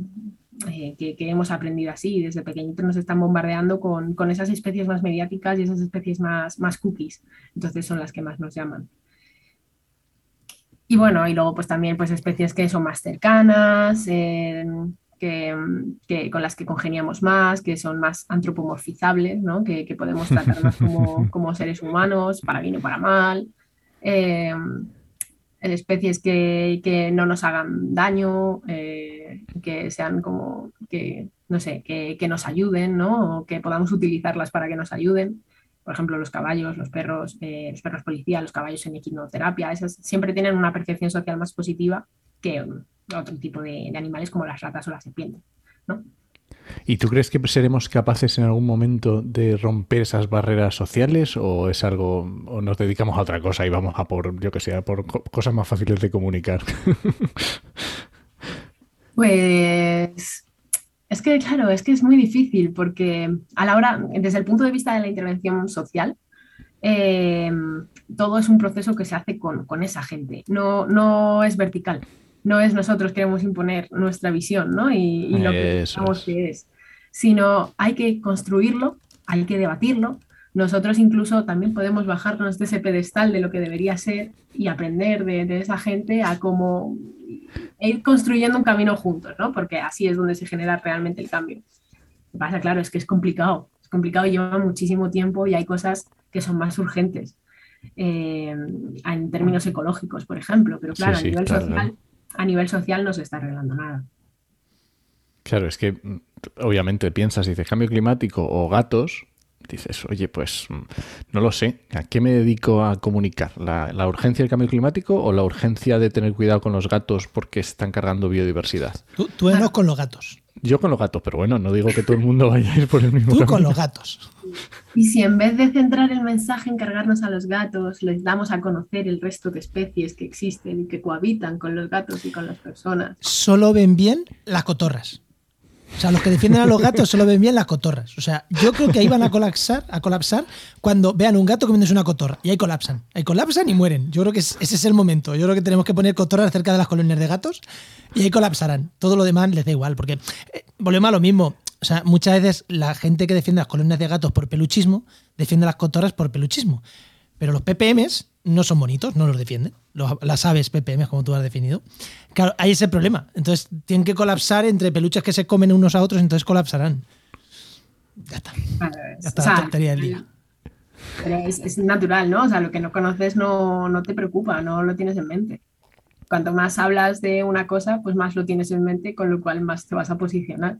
eh, que, hemos aprendido así. Desde pequeñitos nos están bombardeando con, esas especies más mediáticas y esas especies más, más cookies. Entonces son las que más nos llaman. Y bueno, y luego pues también pues especies que son más cercanas, que, con las que congeniamos más, que son más antropomorfizables, ¿no? que, podemos tratarnos como, (laughs) como, seres humanos, para bien o para mal. Eh, especies que, no nos hagan daño, eh, que sean como, que, no sé, que, nos ayuden, ¿no? O que podamos utilizarlas para que nos ayuden. Por ejemplo, los caballos, los perros, eh, los perros policía, los caballos en equinoterapia, esas siempre tienen una percepción social más positiva que otro tipo de, de animales como las ratas o las serpientes, ¿no?
¿Y tú crees que seremos capaces en algún momento de romper esas barreras sociales o es algo, o nos dedicamos a otra cosa y vamos a por, yo que sé, por cosas más fáciles de comunicar? (laughs)
Pues es que, claro, es que es muy difícil porque a la hora, desde el punto de vista de la intervención social, eh, todo es un proceso que se hace con, esa gente, no, no es vertical no es nosotros queremos imponer nuestra visión ¿no? y, lo que pensamos que es, sino hay que construirlo, hay que debatirlo. Nosotros incluso también podemos bajarnos de ese pedestal de lo que debería ser y aprender de, esa gente a cómo ir construyendo un camino juntos, ¿no? porque así es donde se genera realmente el cambio. Lo que pasa, claro, es que es complicado, es complicado lleva muchísimo tiempo y hay cosas que son más urgentes. Eh, en términos ecológicos, por ejemplo, pero claro, a nivel social a nivel social no se está arreglando nada.
Claro, es que mm, obviamente piensas, dices cambio climático o gatos, dices, oye, pues mm, no lo sé, ¿a qué me dedico a comunicar? ¿La, urgencia del cambio climático o la urgencia de tener cuidado con los gatos porque están cargando biodiversidad?
Tú, tú eres con los gatos.
Yo con los gatos, pero bueno, no digo que todo el mundo vaya a ir por el mismo
Tú con los gatos.
Y si en vez de centrar el mensaje en cargarnos a los gatos, les damos a conocer el resto de especies que existen y que cohabitan con los gatos y con las personas.
Solo ven bien las cotorras. O sea, los que defienden a los gatos solo ven bien las cotorras. O sea, yo creo que ahí van a colapsar, a colapsar cuando vean un gato comiéndose una cotorra. Y ahí colapsan. Ahí colapsan y mueren. Yo creo que ese es el momento. Yo creo que tenemos que poner cotorras cerca de las colonias de gatos y ahí colapsarán. Todo lo demás les da igual. Porque eh, volvemos a lo mismo. O sea, muchas veces la gente que defiende las colonias de gatos por peluchismo defiende las cotorras por peluchismo. Pero los PPMs no son bonitos, no los defienden. las aves PPMs, como tú has definido. Claro, hay ese problema. Entonces tienen que colapsar entre peluches que se comen unos a otros, entonces colapsarán. Ya está. ya está la tontería del día.
es, natural, ¿no? O sea, lo que no conoces no, no te preocupa, no lo tienes en mente. Cuanto más hablas de una cosa, pues más lo tienes en mente, con lo cual más te vas a posicionar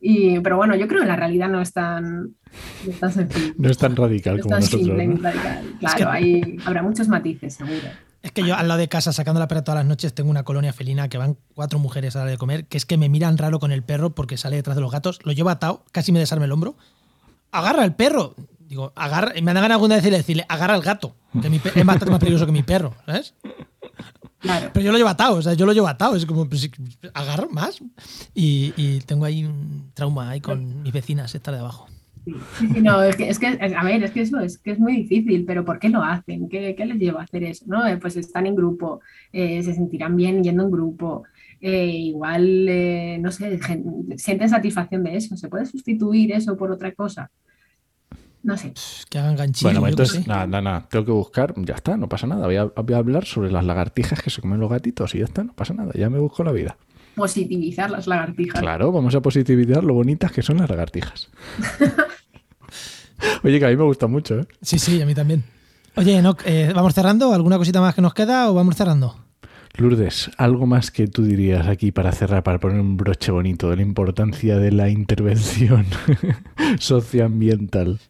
pero bueno, yo creo que la realidad no es tan, no es tan
No es tan radical como nosotros.
Claro, habrá muchos matices, seguro.
Es que yo al lado de casa, sacando la perra todas las noches, tengo una colonia felina que van cuatro mujeres a la de comer, que es que me miran raro con el perro porque sale detrás de los gatos, lo llevo atado, casi me desarme el hombro. ¡Agarra el perro! Digo, agarra. Y me dan ganas alguna vez de decirle, agarra el gato, que mi es bastante más peligroso que mi perro, ¿sabes?
Claro.
Pero yo lo llevo atado, o sea, yo lo llevo atado, es como, pues, agarra más. Y, y tengo ahí un trauma ahí con mis vecinas, estas de abajo.
Sí, sí, no, es que, es que, a ver, es que eso es que es muy difícil, pero ¿por qué lo hacen? ¿Qué, qué les lleva a hacer eso? ¿no? Eh, Pues están en grupo, eh, se sentirán bien yendo en grupo, eh, igual, eh, no sé, sienten satisfacción de eso. ¿Se puede sustituir eso por otra cosa? No sé.
Que hagan ganchillo,
Bueno, entonces, nada, nada, nada. Tengo que buscar, ya está, no pasa nada. Voy a, voy a hablar sobre las lagartijas que se comen los gatitos y ya está, no pasa nada. Ya me busco la vida.
Positivizar las lagartijas.
Claro, vamos a positivizar lo bonitas que son las lagartijas. (laughs) Oye, que a mí me gusta mucho, ¿eh?
Sí, sí, a mí también. Oye, Enoch, eh, ¿vamos cerrando? ¿Alguna cosita más que nos queda o vamos cerrando?
Lourdes, algo más que tú dirías aquí para cerrar, para poner un broche bonito de la importancia de la intervención (laughs) socioambiental.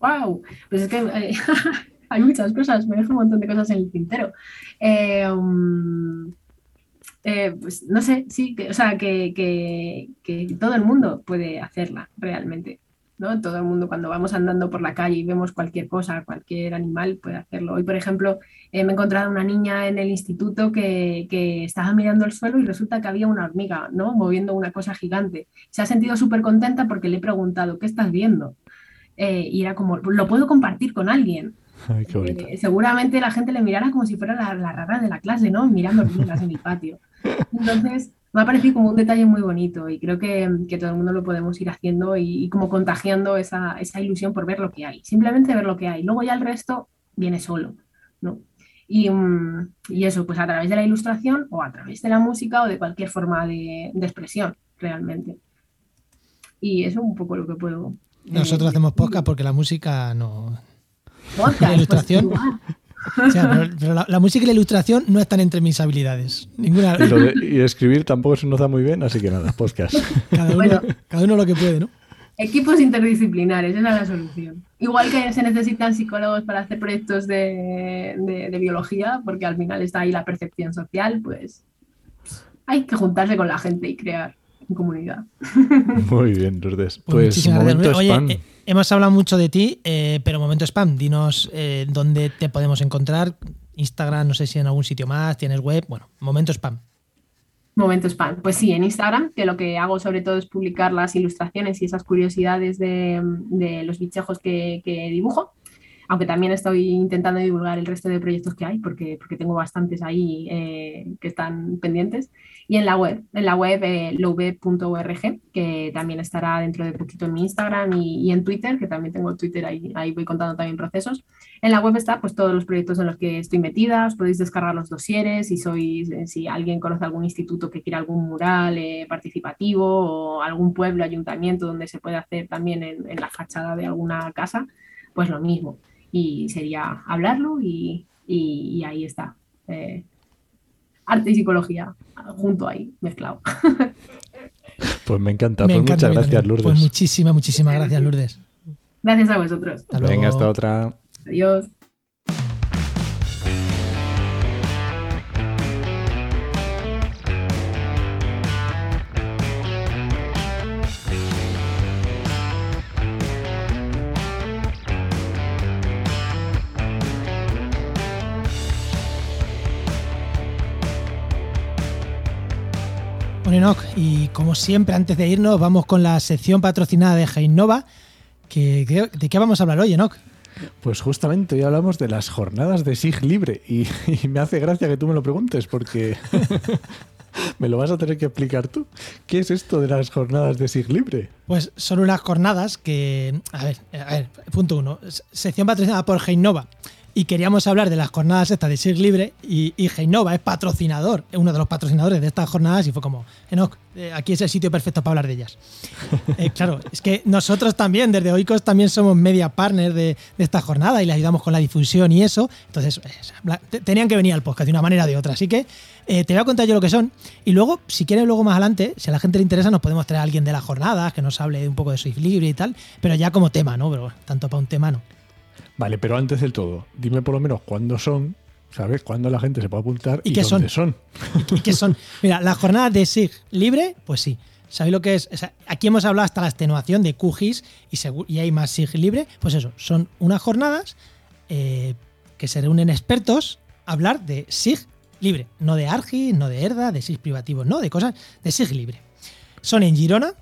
¡Wow! Pues es que eh, (laughs) hay muchas cosas, me dejo un montón de cosas en el tintero. Eh, um, eh, pues no sé, sí, o sea, que- que todo el mundo puede hacerla realmente, ¿no? Todo el mundo cuando vamos andando por la calle y vemos cualquier cosa, cualquier animal puede hacerlo. Hoy, por ejemplo, eh, me he encontrado una niña en el instituto que, que estaba mirando el suelo y resulta que había una hormiga, ¿no? Moviendo una cosa gigante. Se ha sentido súper contenta porque le he preguntado, ¿qué estás viendo? Eh, y era como, lo puedo compartir con alguien.
Ay, qué bonito.
Eh, seguramente la gente le mirara como si fuera la, la rara de la clase, ¿no? Mirando hormigas en el patio. (laughs) Entonces, me ha parecido como un detalle muy bonito y creo que, que todo el mundo lo podemos ir haciendo y, y como contagiando esa, esa ilusión por ver lo que hay. Simplemente ver lo que hay. Luego ya el resto viene solo, ¿no? Y, mm, y eso, pues a través de la ilustración o a través de la música o de cualquier forma de, de expresión, realmente. Y eso es un poco lo que puedo. eh,
Nosotros hacemos podcast porque la música no.
podcast, (laughs)
la
pues,
ilustración. O sea, pero, pero la, la música y la ilustración no están entre mis habilidades. Ninguna.
Y, lo de- y escribir tampoco se nos da muy bien, así que nada, podcast. (laughs)
Cada uno,
Bueno.
cada uno lo que puede, ¿no?
Equipos interdisciplinares, esa es la solución. Igual que se necesitan psicólogos para hacer proyectos de, de- de biología, porque al final está ahí la percepción social, pues hay que juntarse con la gente y crear en comunidad.
Muy bien, Lourdes.
Pues
Pues,
muchísimas
momento
gracias. Oye,
spam.
eh, hemos hablado mucho de ti, eh, pero momento spam. Dinos eh, dónde te podemos encontrar. Instagram, no sé si en algún sitio más, tienes web. Bueno, momento spam.
Momento spam. Pues sí, en Instagram, que lo que hago sobre todo es publicar las ilustraciones y esas curiosidades de, de los bichejos que, que dibujo. Aunque también estoy intentando divulgar el resto de proyectos que hay, porque, porque tengo bastantes ahí eh, que están pendientes. Y en la web, en la web eh, loweb.org, que también estará dentro de poquito en mi Instagram y, en Twitter, que también tengo Twitter, ahí, ahí voy contando también procesos. En la web está pues todos los proyectos en los que estoy metida, os podéis descargar los dosieres si sois, eh, si alguien conoce algún instituto que quiera algún mural eh, participativo o algún pueblo, ayuntamiento donde se puede hacer también en, en la fachada de alguna casa, pues lo mismo. Y sería hablarlo y, y- y ahí está. eh, arte y psicología junto ahí, mezclado. (laughs)
Pues me encanta.
Me
Pues
encanta,
muchas gracias. Lourdes.
Pues muchísimas, muchísimas gracias, Lourdes.
Gracias a vosotros.
Hasta
Venga, hasta otra.
Adiós.
Bueno, Enoch, y como siempre, antes de irnos, vamos con la sección patrocinada de Heinova. Que, ¿De qué vamos a hablar hoy, Enoch?
Pues justamente hoy hablamos de las jornadas de SIG libre y, (laughs) y me hace gracia que tú me lo preguntes porque (laughs) me lo vas a tener que explicar tú. ¿Qué es esto de las jornadas de SIG libre?
Pues son unas jornadas que. A ver, a ver, punto uno. Sección patrocinada por Heinova. Y queríamos hablar de las jornadas estas de SIG Libre. Y, y Heinova es patrocinador, es uno de los patrocinadores de estas jornadas. Y fue como, Enoch, eh, aquí es el sitio perfecto para hablar de ellas. (laughs) Eh, claro, es que nosotros también, desde Oikos, también somos media partner de, de esta jornada y le ayudamos con la difusión y eso. Entonces, eh, tenían que venir al podcast de una manera o de otra. Así que eh, te voy a contar yo lo que son. Y luego, si quieres, luego más adelante, si a la gente le interesa, nos podemos traer a alguien de las jornadas que nos hable un poco de Swift Libre y tal. Pero ya como tema, ¿no? Pero tanto para un tema, no.
Vale, pero antes del todo, dime por lo menos cuándo son ¿Sabes? Cuándo la gente se puede apuntar
¿Y
y,
qué
dónde son.
¿Y qué son? (laughs) Mira, las jornadas de SIG libre, pues sí. ¿Sabéis lo que es? O sea, aquí hemos hablado hasta la extenuación de QGIS y, hay más SIG libre. Pues eso, son unas jornadas eh, que se reúnen expertos a hablar de SIG libre. No de ARGI, no de ERDA, de SIG privativo, no, de cosas de SIG libre. Son en Girona,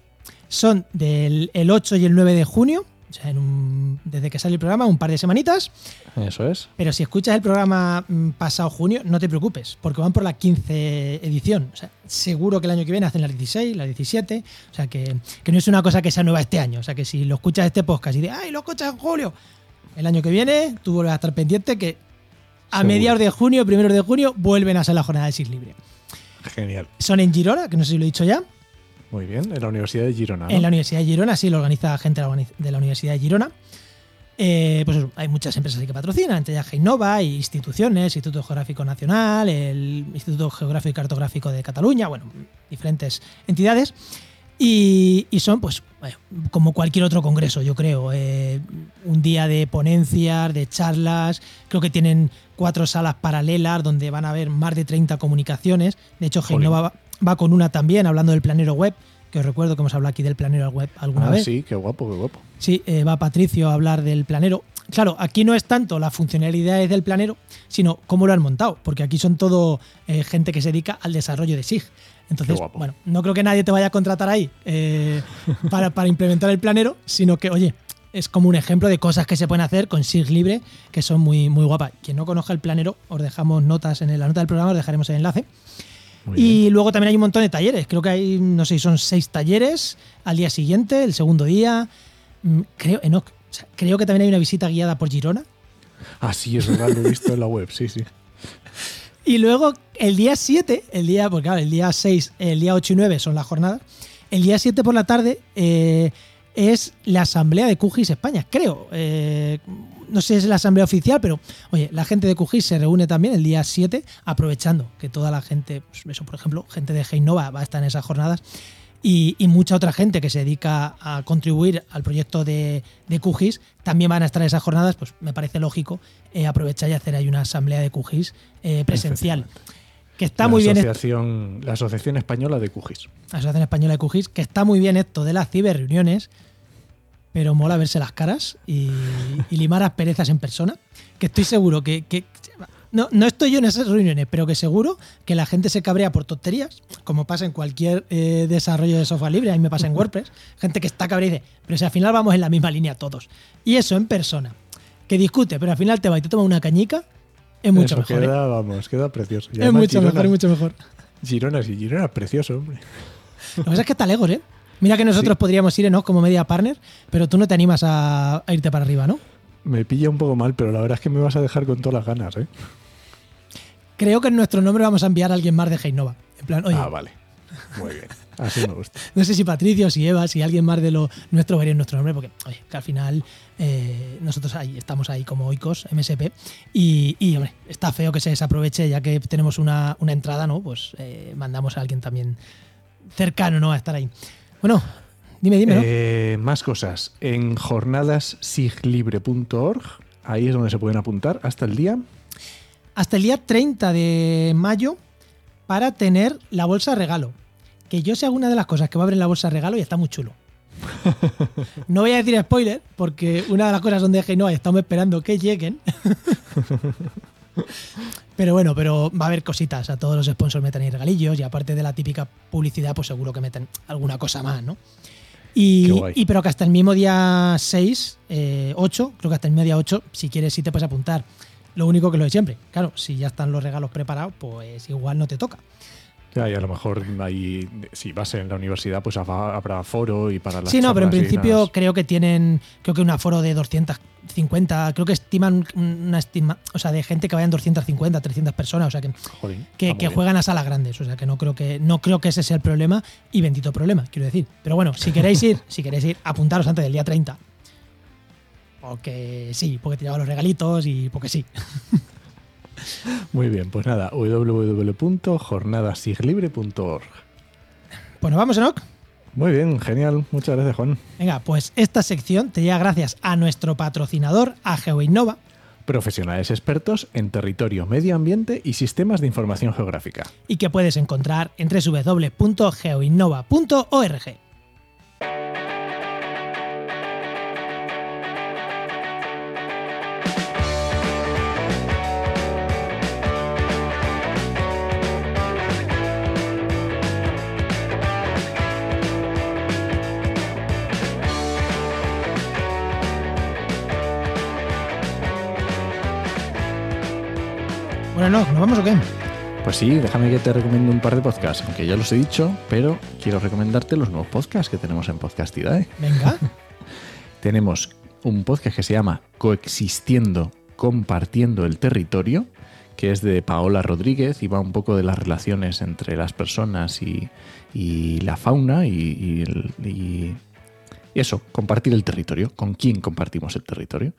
son del el 8 y el 9 de junio, o sea, en un- desde que sale el programa, un par de semanitas.
Eso es.
Pero si escuchas el programa mm, pasado junio, no te preocupes, porque van por la 15 edición. O sea, seguro que el año que viene hacen las 16, las 17. O sea, que, que no es una cosa que sea nueva este año. O sea, que si lo escuchas este podcast y dices, ¡ay, lo escuchas en julio! El año que viene, tú vuelves a estar pendiente que a
Seguro.
mediados de junio, primeros de junio, vuelven a ser la jornada de SIG Libre.
Genial.
Son en Girona, que no sé si lo he dicho ya.
Muy bien. En la Universidad de Girona. ¿no?
En la Universidad de Girona, sí, lo organiza gente de la Universidad de Girona. Eh, pues hay muchas empresas que patrocinan, entre ellas Geinova y instituciones, Instituto Geográfico Nacional, el Instituto Geográfico y Cartográfico de Cataluña, bueno, diferentes entidades. Y, y son, pues, bueno, como cualquier otro congreso, yo creo. eh, un día de ponencias, de charlas. Creo que tienen cuatro salas paralelas donde van a haber más de 30 comunicaciones. De hecho. Geinova va, con una también, hablando del planero web, que os recuerdo que hemos hablado aquí del planero web alguna
Ah,
vez.
sí, qué guapo, qué guapo.
Sí, eh, va Patricio a hablar del planero. Claro, aquí no es tanto las funcionalidades del planero, sino cómo lo han montado, porque aquí son todo eh, gente que se dedica al desarrollo de SIG. Entonces, bueno, no creo que nadie te vaya a contratar ahí eh, (laughs) para, para implementar el planero, sino que, oye, es como un ejemplo de cosas que se pueden hacer con SIG libre, que son muy, muy guapas. Quien no conozca el planero, os dejamos notas en la nota del programa, os dejaremos el enlace.
Muy bien.
Y luego también hay un montón de talleres. Creo que hay, no sé si son seis talleres al día siguiente, el segundo día. Mm, Creo, Enoch, o sea, creo que también hay una visita guiada por Girona.
Ah, sí, es verdad, lo he visto en la web, sí, sí. (laughs)
Y luego el día 7, el día, porque claro, el día 6, el día 8 y 9 son las jornadas. El día 7 por la tarde eh, es la asamblea de QGIS España, creo. Eh, no sé si es la asamblea oficial, pero oye, la gente de QGIS se reúne también el día 7, aprovechando que toda la gente, pues eso, por ejemplo, gente de Geinova va a estar en esas jornadas. Y, y mucha otra gente que se dedica a contribuir al proyecto de, de QGIS también van a estar en esas jornadas, pues me parece lógico eh, aprovechar y hacer ahí una asamblea de QGIS eh, presencial. Que está
la
muy bien
asociación, La Asociación Española de QGIS.
la Asociación Española de QGIS, que está muy bien esto de las ciberreuniones, pero mola verse las caras y, y limar asperezas en persona. Que estoy seguro que. que- no, no estoy yo en esas reuniones, pero que seguro que la gente se cabrea por tonterías, como pasa en cualquier eh, desarrollo de software libre, a mí me pasa en WordPress. Gente que está cabreada y dice, pero si al final vamos en la misma línea todos. Y eso en persona, que discute, pero al final te va y te toma una cañica, es mucho
Eso
mejor. ¿eh?
queda, vamos, queda precioso. Y
Es mucho
Girona-
mejor, es mucho mejor.
Girona, sí, Girona es precioso, hombre.
Lo que pasa es que está lejos, ¿eh? Mira que nosotros
Sí.
podríamos ir, ¿no? Como media partner, pero tú no te animas a, a irte para arriba, ¿no?
Me pilla un poco mal, pero la verdad es que me vas a dejar con todas las ganas, ¿eh?
Creo que en nuestro nombre vamos a enviar a alguien más de Heinova. En plan, oye,
Ah, vale. Muy bien. Así me gusta. (laughs)
no sé si Patricio, si Eva, si alguien más de lo nuestro vería en nuestro nombre, porque, oye, que al final eh, nosotros ahí estamos ahí como oicos, MSP, y, y, hombre, está feo que se desaproveche, ya que tenemos una, una entrada, ¿no? Pues eh, mandamos a alguien también cercano, ¿no? A estar ahí. Bueno, dime, dime, ¿no?
Eh, más cosas. En jornadassiglibre.org, ahí es donde se pueden apuntar hasta el día.
hasta el día 30 de mayo para tener la bolsa regalo. Que yo sé alguna de las cosas que va a haber en la bolsa regalo y está muy chulo. (laughs) No voy a decir spoiler, porque una de las cosas donde dije no, estamos esperando que lleguen. (laughs) Pero bueno, pero va a haber cositas. A todos los sponsors meten ahí regalillos y aparte de la típica publicidad, pues seguro que meten alguna cosa más, ¿no? Y pero que hasta el mismo día 6, eh, 8, creo que hasta el mismo día 8, si quieres, sí te puedes apuntar. Lo único que lo de siempre. Claro, si ya están los regalos preparados, pues igual no te toca.
Ya, y a lo mejor ahí, si vas en la universidad, pues habrá foro y para las
sí, no, pero en principio creo que tienen, creo que un aforo de 250, creo que estiman una estima, o sea, de gente que vayan 250, 300 personas, o sea, que, que, que juegan a salas grandes, o sea, que no creo que no creo que ese sea el problema y bendito problema, quiero decir. Pero bueno, si queréis ir, si queréis ir, apuntaros antes del día 30. Porque sí, porque te llevan los regalitos y porque sí. (laughs)
Muy bien, pues nada, www.jornadasiglibre.org.
Bueno, vamos, Enoch.
Muy bien, genial. Muchas gracias, Juan.
Venga, pues esta sección te llega gracias a nuestro patrocinador, a GeoInnova.
Profesionales expertos en territorio, medio ambiente y sistemas de información geográfica.
Y que puedes encontrar en www.geoinnova.org. Bueno, no, ¿nos vamos o qué?
Pues sí, déjame que te recomiende un par de podcasts, aunque ya los he dicho, pero quiero recomendarte los nuevos podcasts que tenemos en Podcastidae.
Venga. (laughs)
Tenemos un podcast que se llama Coexistiendo, Compartiendo el Territorio, que es de Paola Rodríguez y va un poco de las relaciones entre las personas y, y la fauna y, y- y eso, compartir el territorio, con quién compartimos el territorio.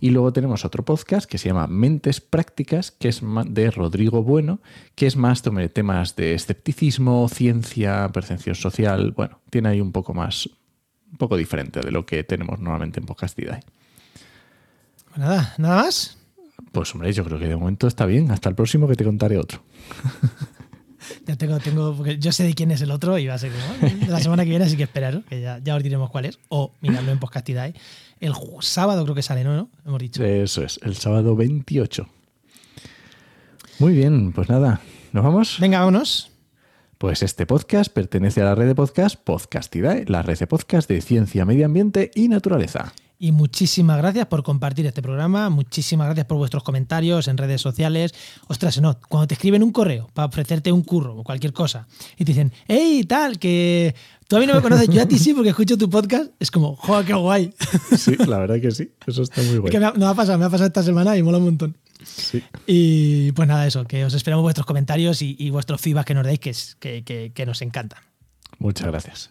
Y luego tenemos otro podcast que se llama Mentes Prácticas, que es de Rodrigo Bueno, que es más sobre temas de escepticismo, ciencia, percepción social. Bueno, tiene ahí un poco más, un poco diferente de lo que tenemos normalmente en Podcastidae.
Pues nada, nada más.
Pues hombre, yo creo que de momento está bien. Hasta el próximo que te contaré otro. (laughs)
Ya tengo, tengo, porque yo sé de quién es el otro y va a ser como, "Ah, la semana que viene, así que esperaros, que ya, ya os diremos cuál es. O mirarlo en Podcastidae. El sábado creo que sale, ¿no? ¿no? Hemos dicho.
Eso es, el sábado 28. Muy bien, pues nada, ¿nos vamos?
Venga, vámonos.
Pues este podcast pertenece a la red de podcast Podcastidae, la red de podcast de ciencia, medio ambiente y naturaleza.
Y muchísimas gracias por compartir este programa, muchísimas gracias por vuestros comentarios en redes sociales. Ostras, no, cuando te escriben un correo para ofrecerte un curro o cualquier cosa y te dicen, hey, tal, que tú a mí no me conoces, yo a ti sí porque escucho tu podcast, es como, joder, qué guay. (laughs)
Sí, la verdad que sí, eso está muy
que
bueno.
me ha, no ha pasado, me ha pasado esta semana y mola un montón.
Sí.
Y pues nada, eso, que os esperamos vuestros comentarios y, y vuestros feedback que nos deis, que, es- que, que- que nos encanta.
Muchas gracias.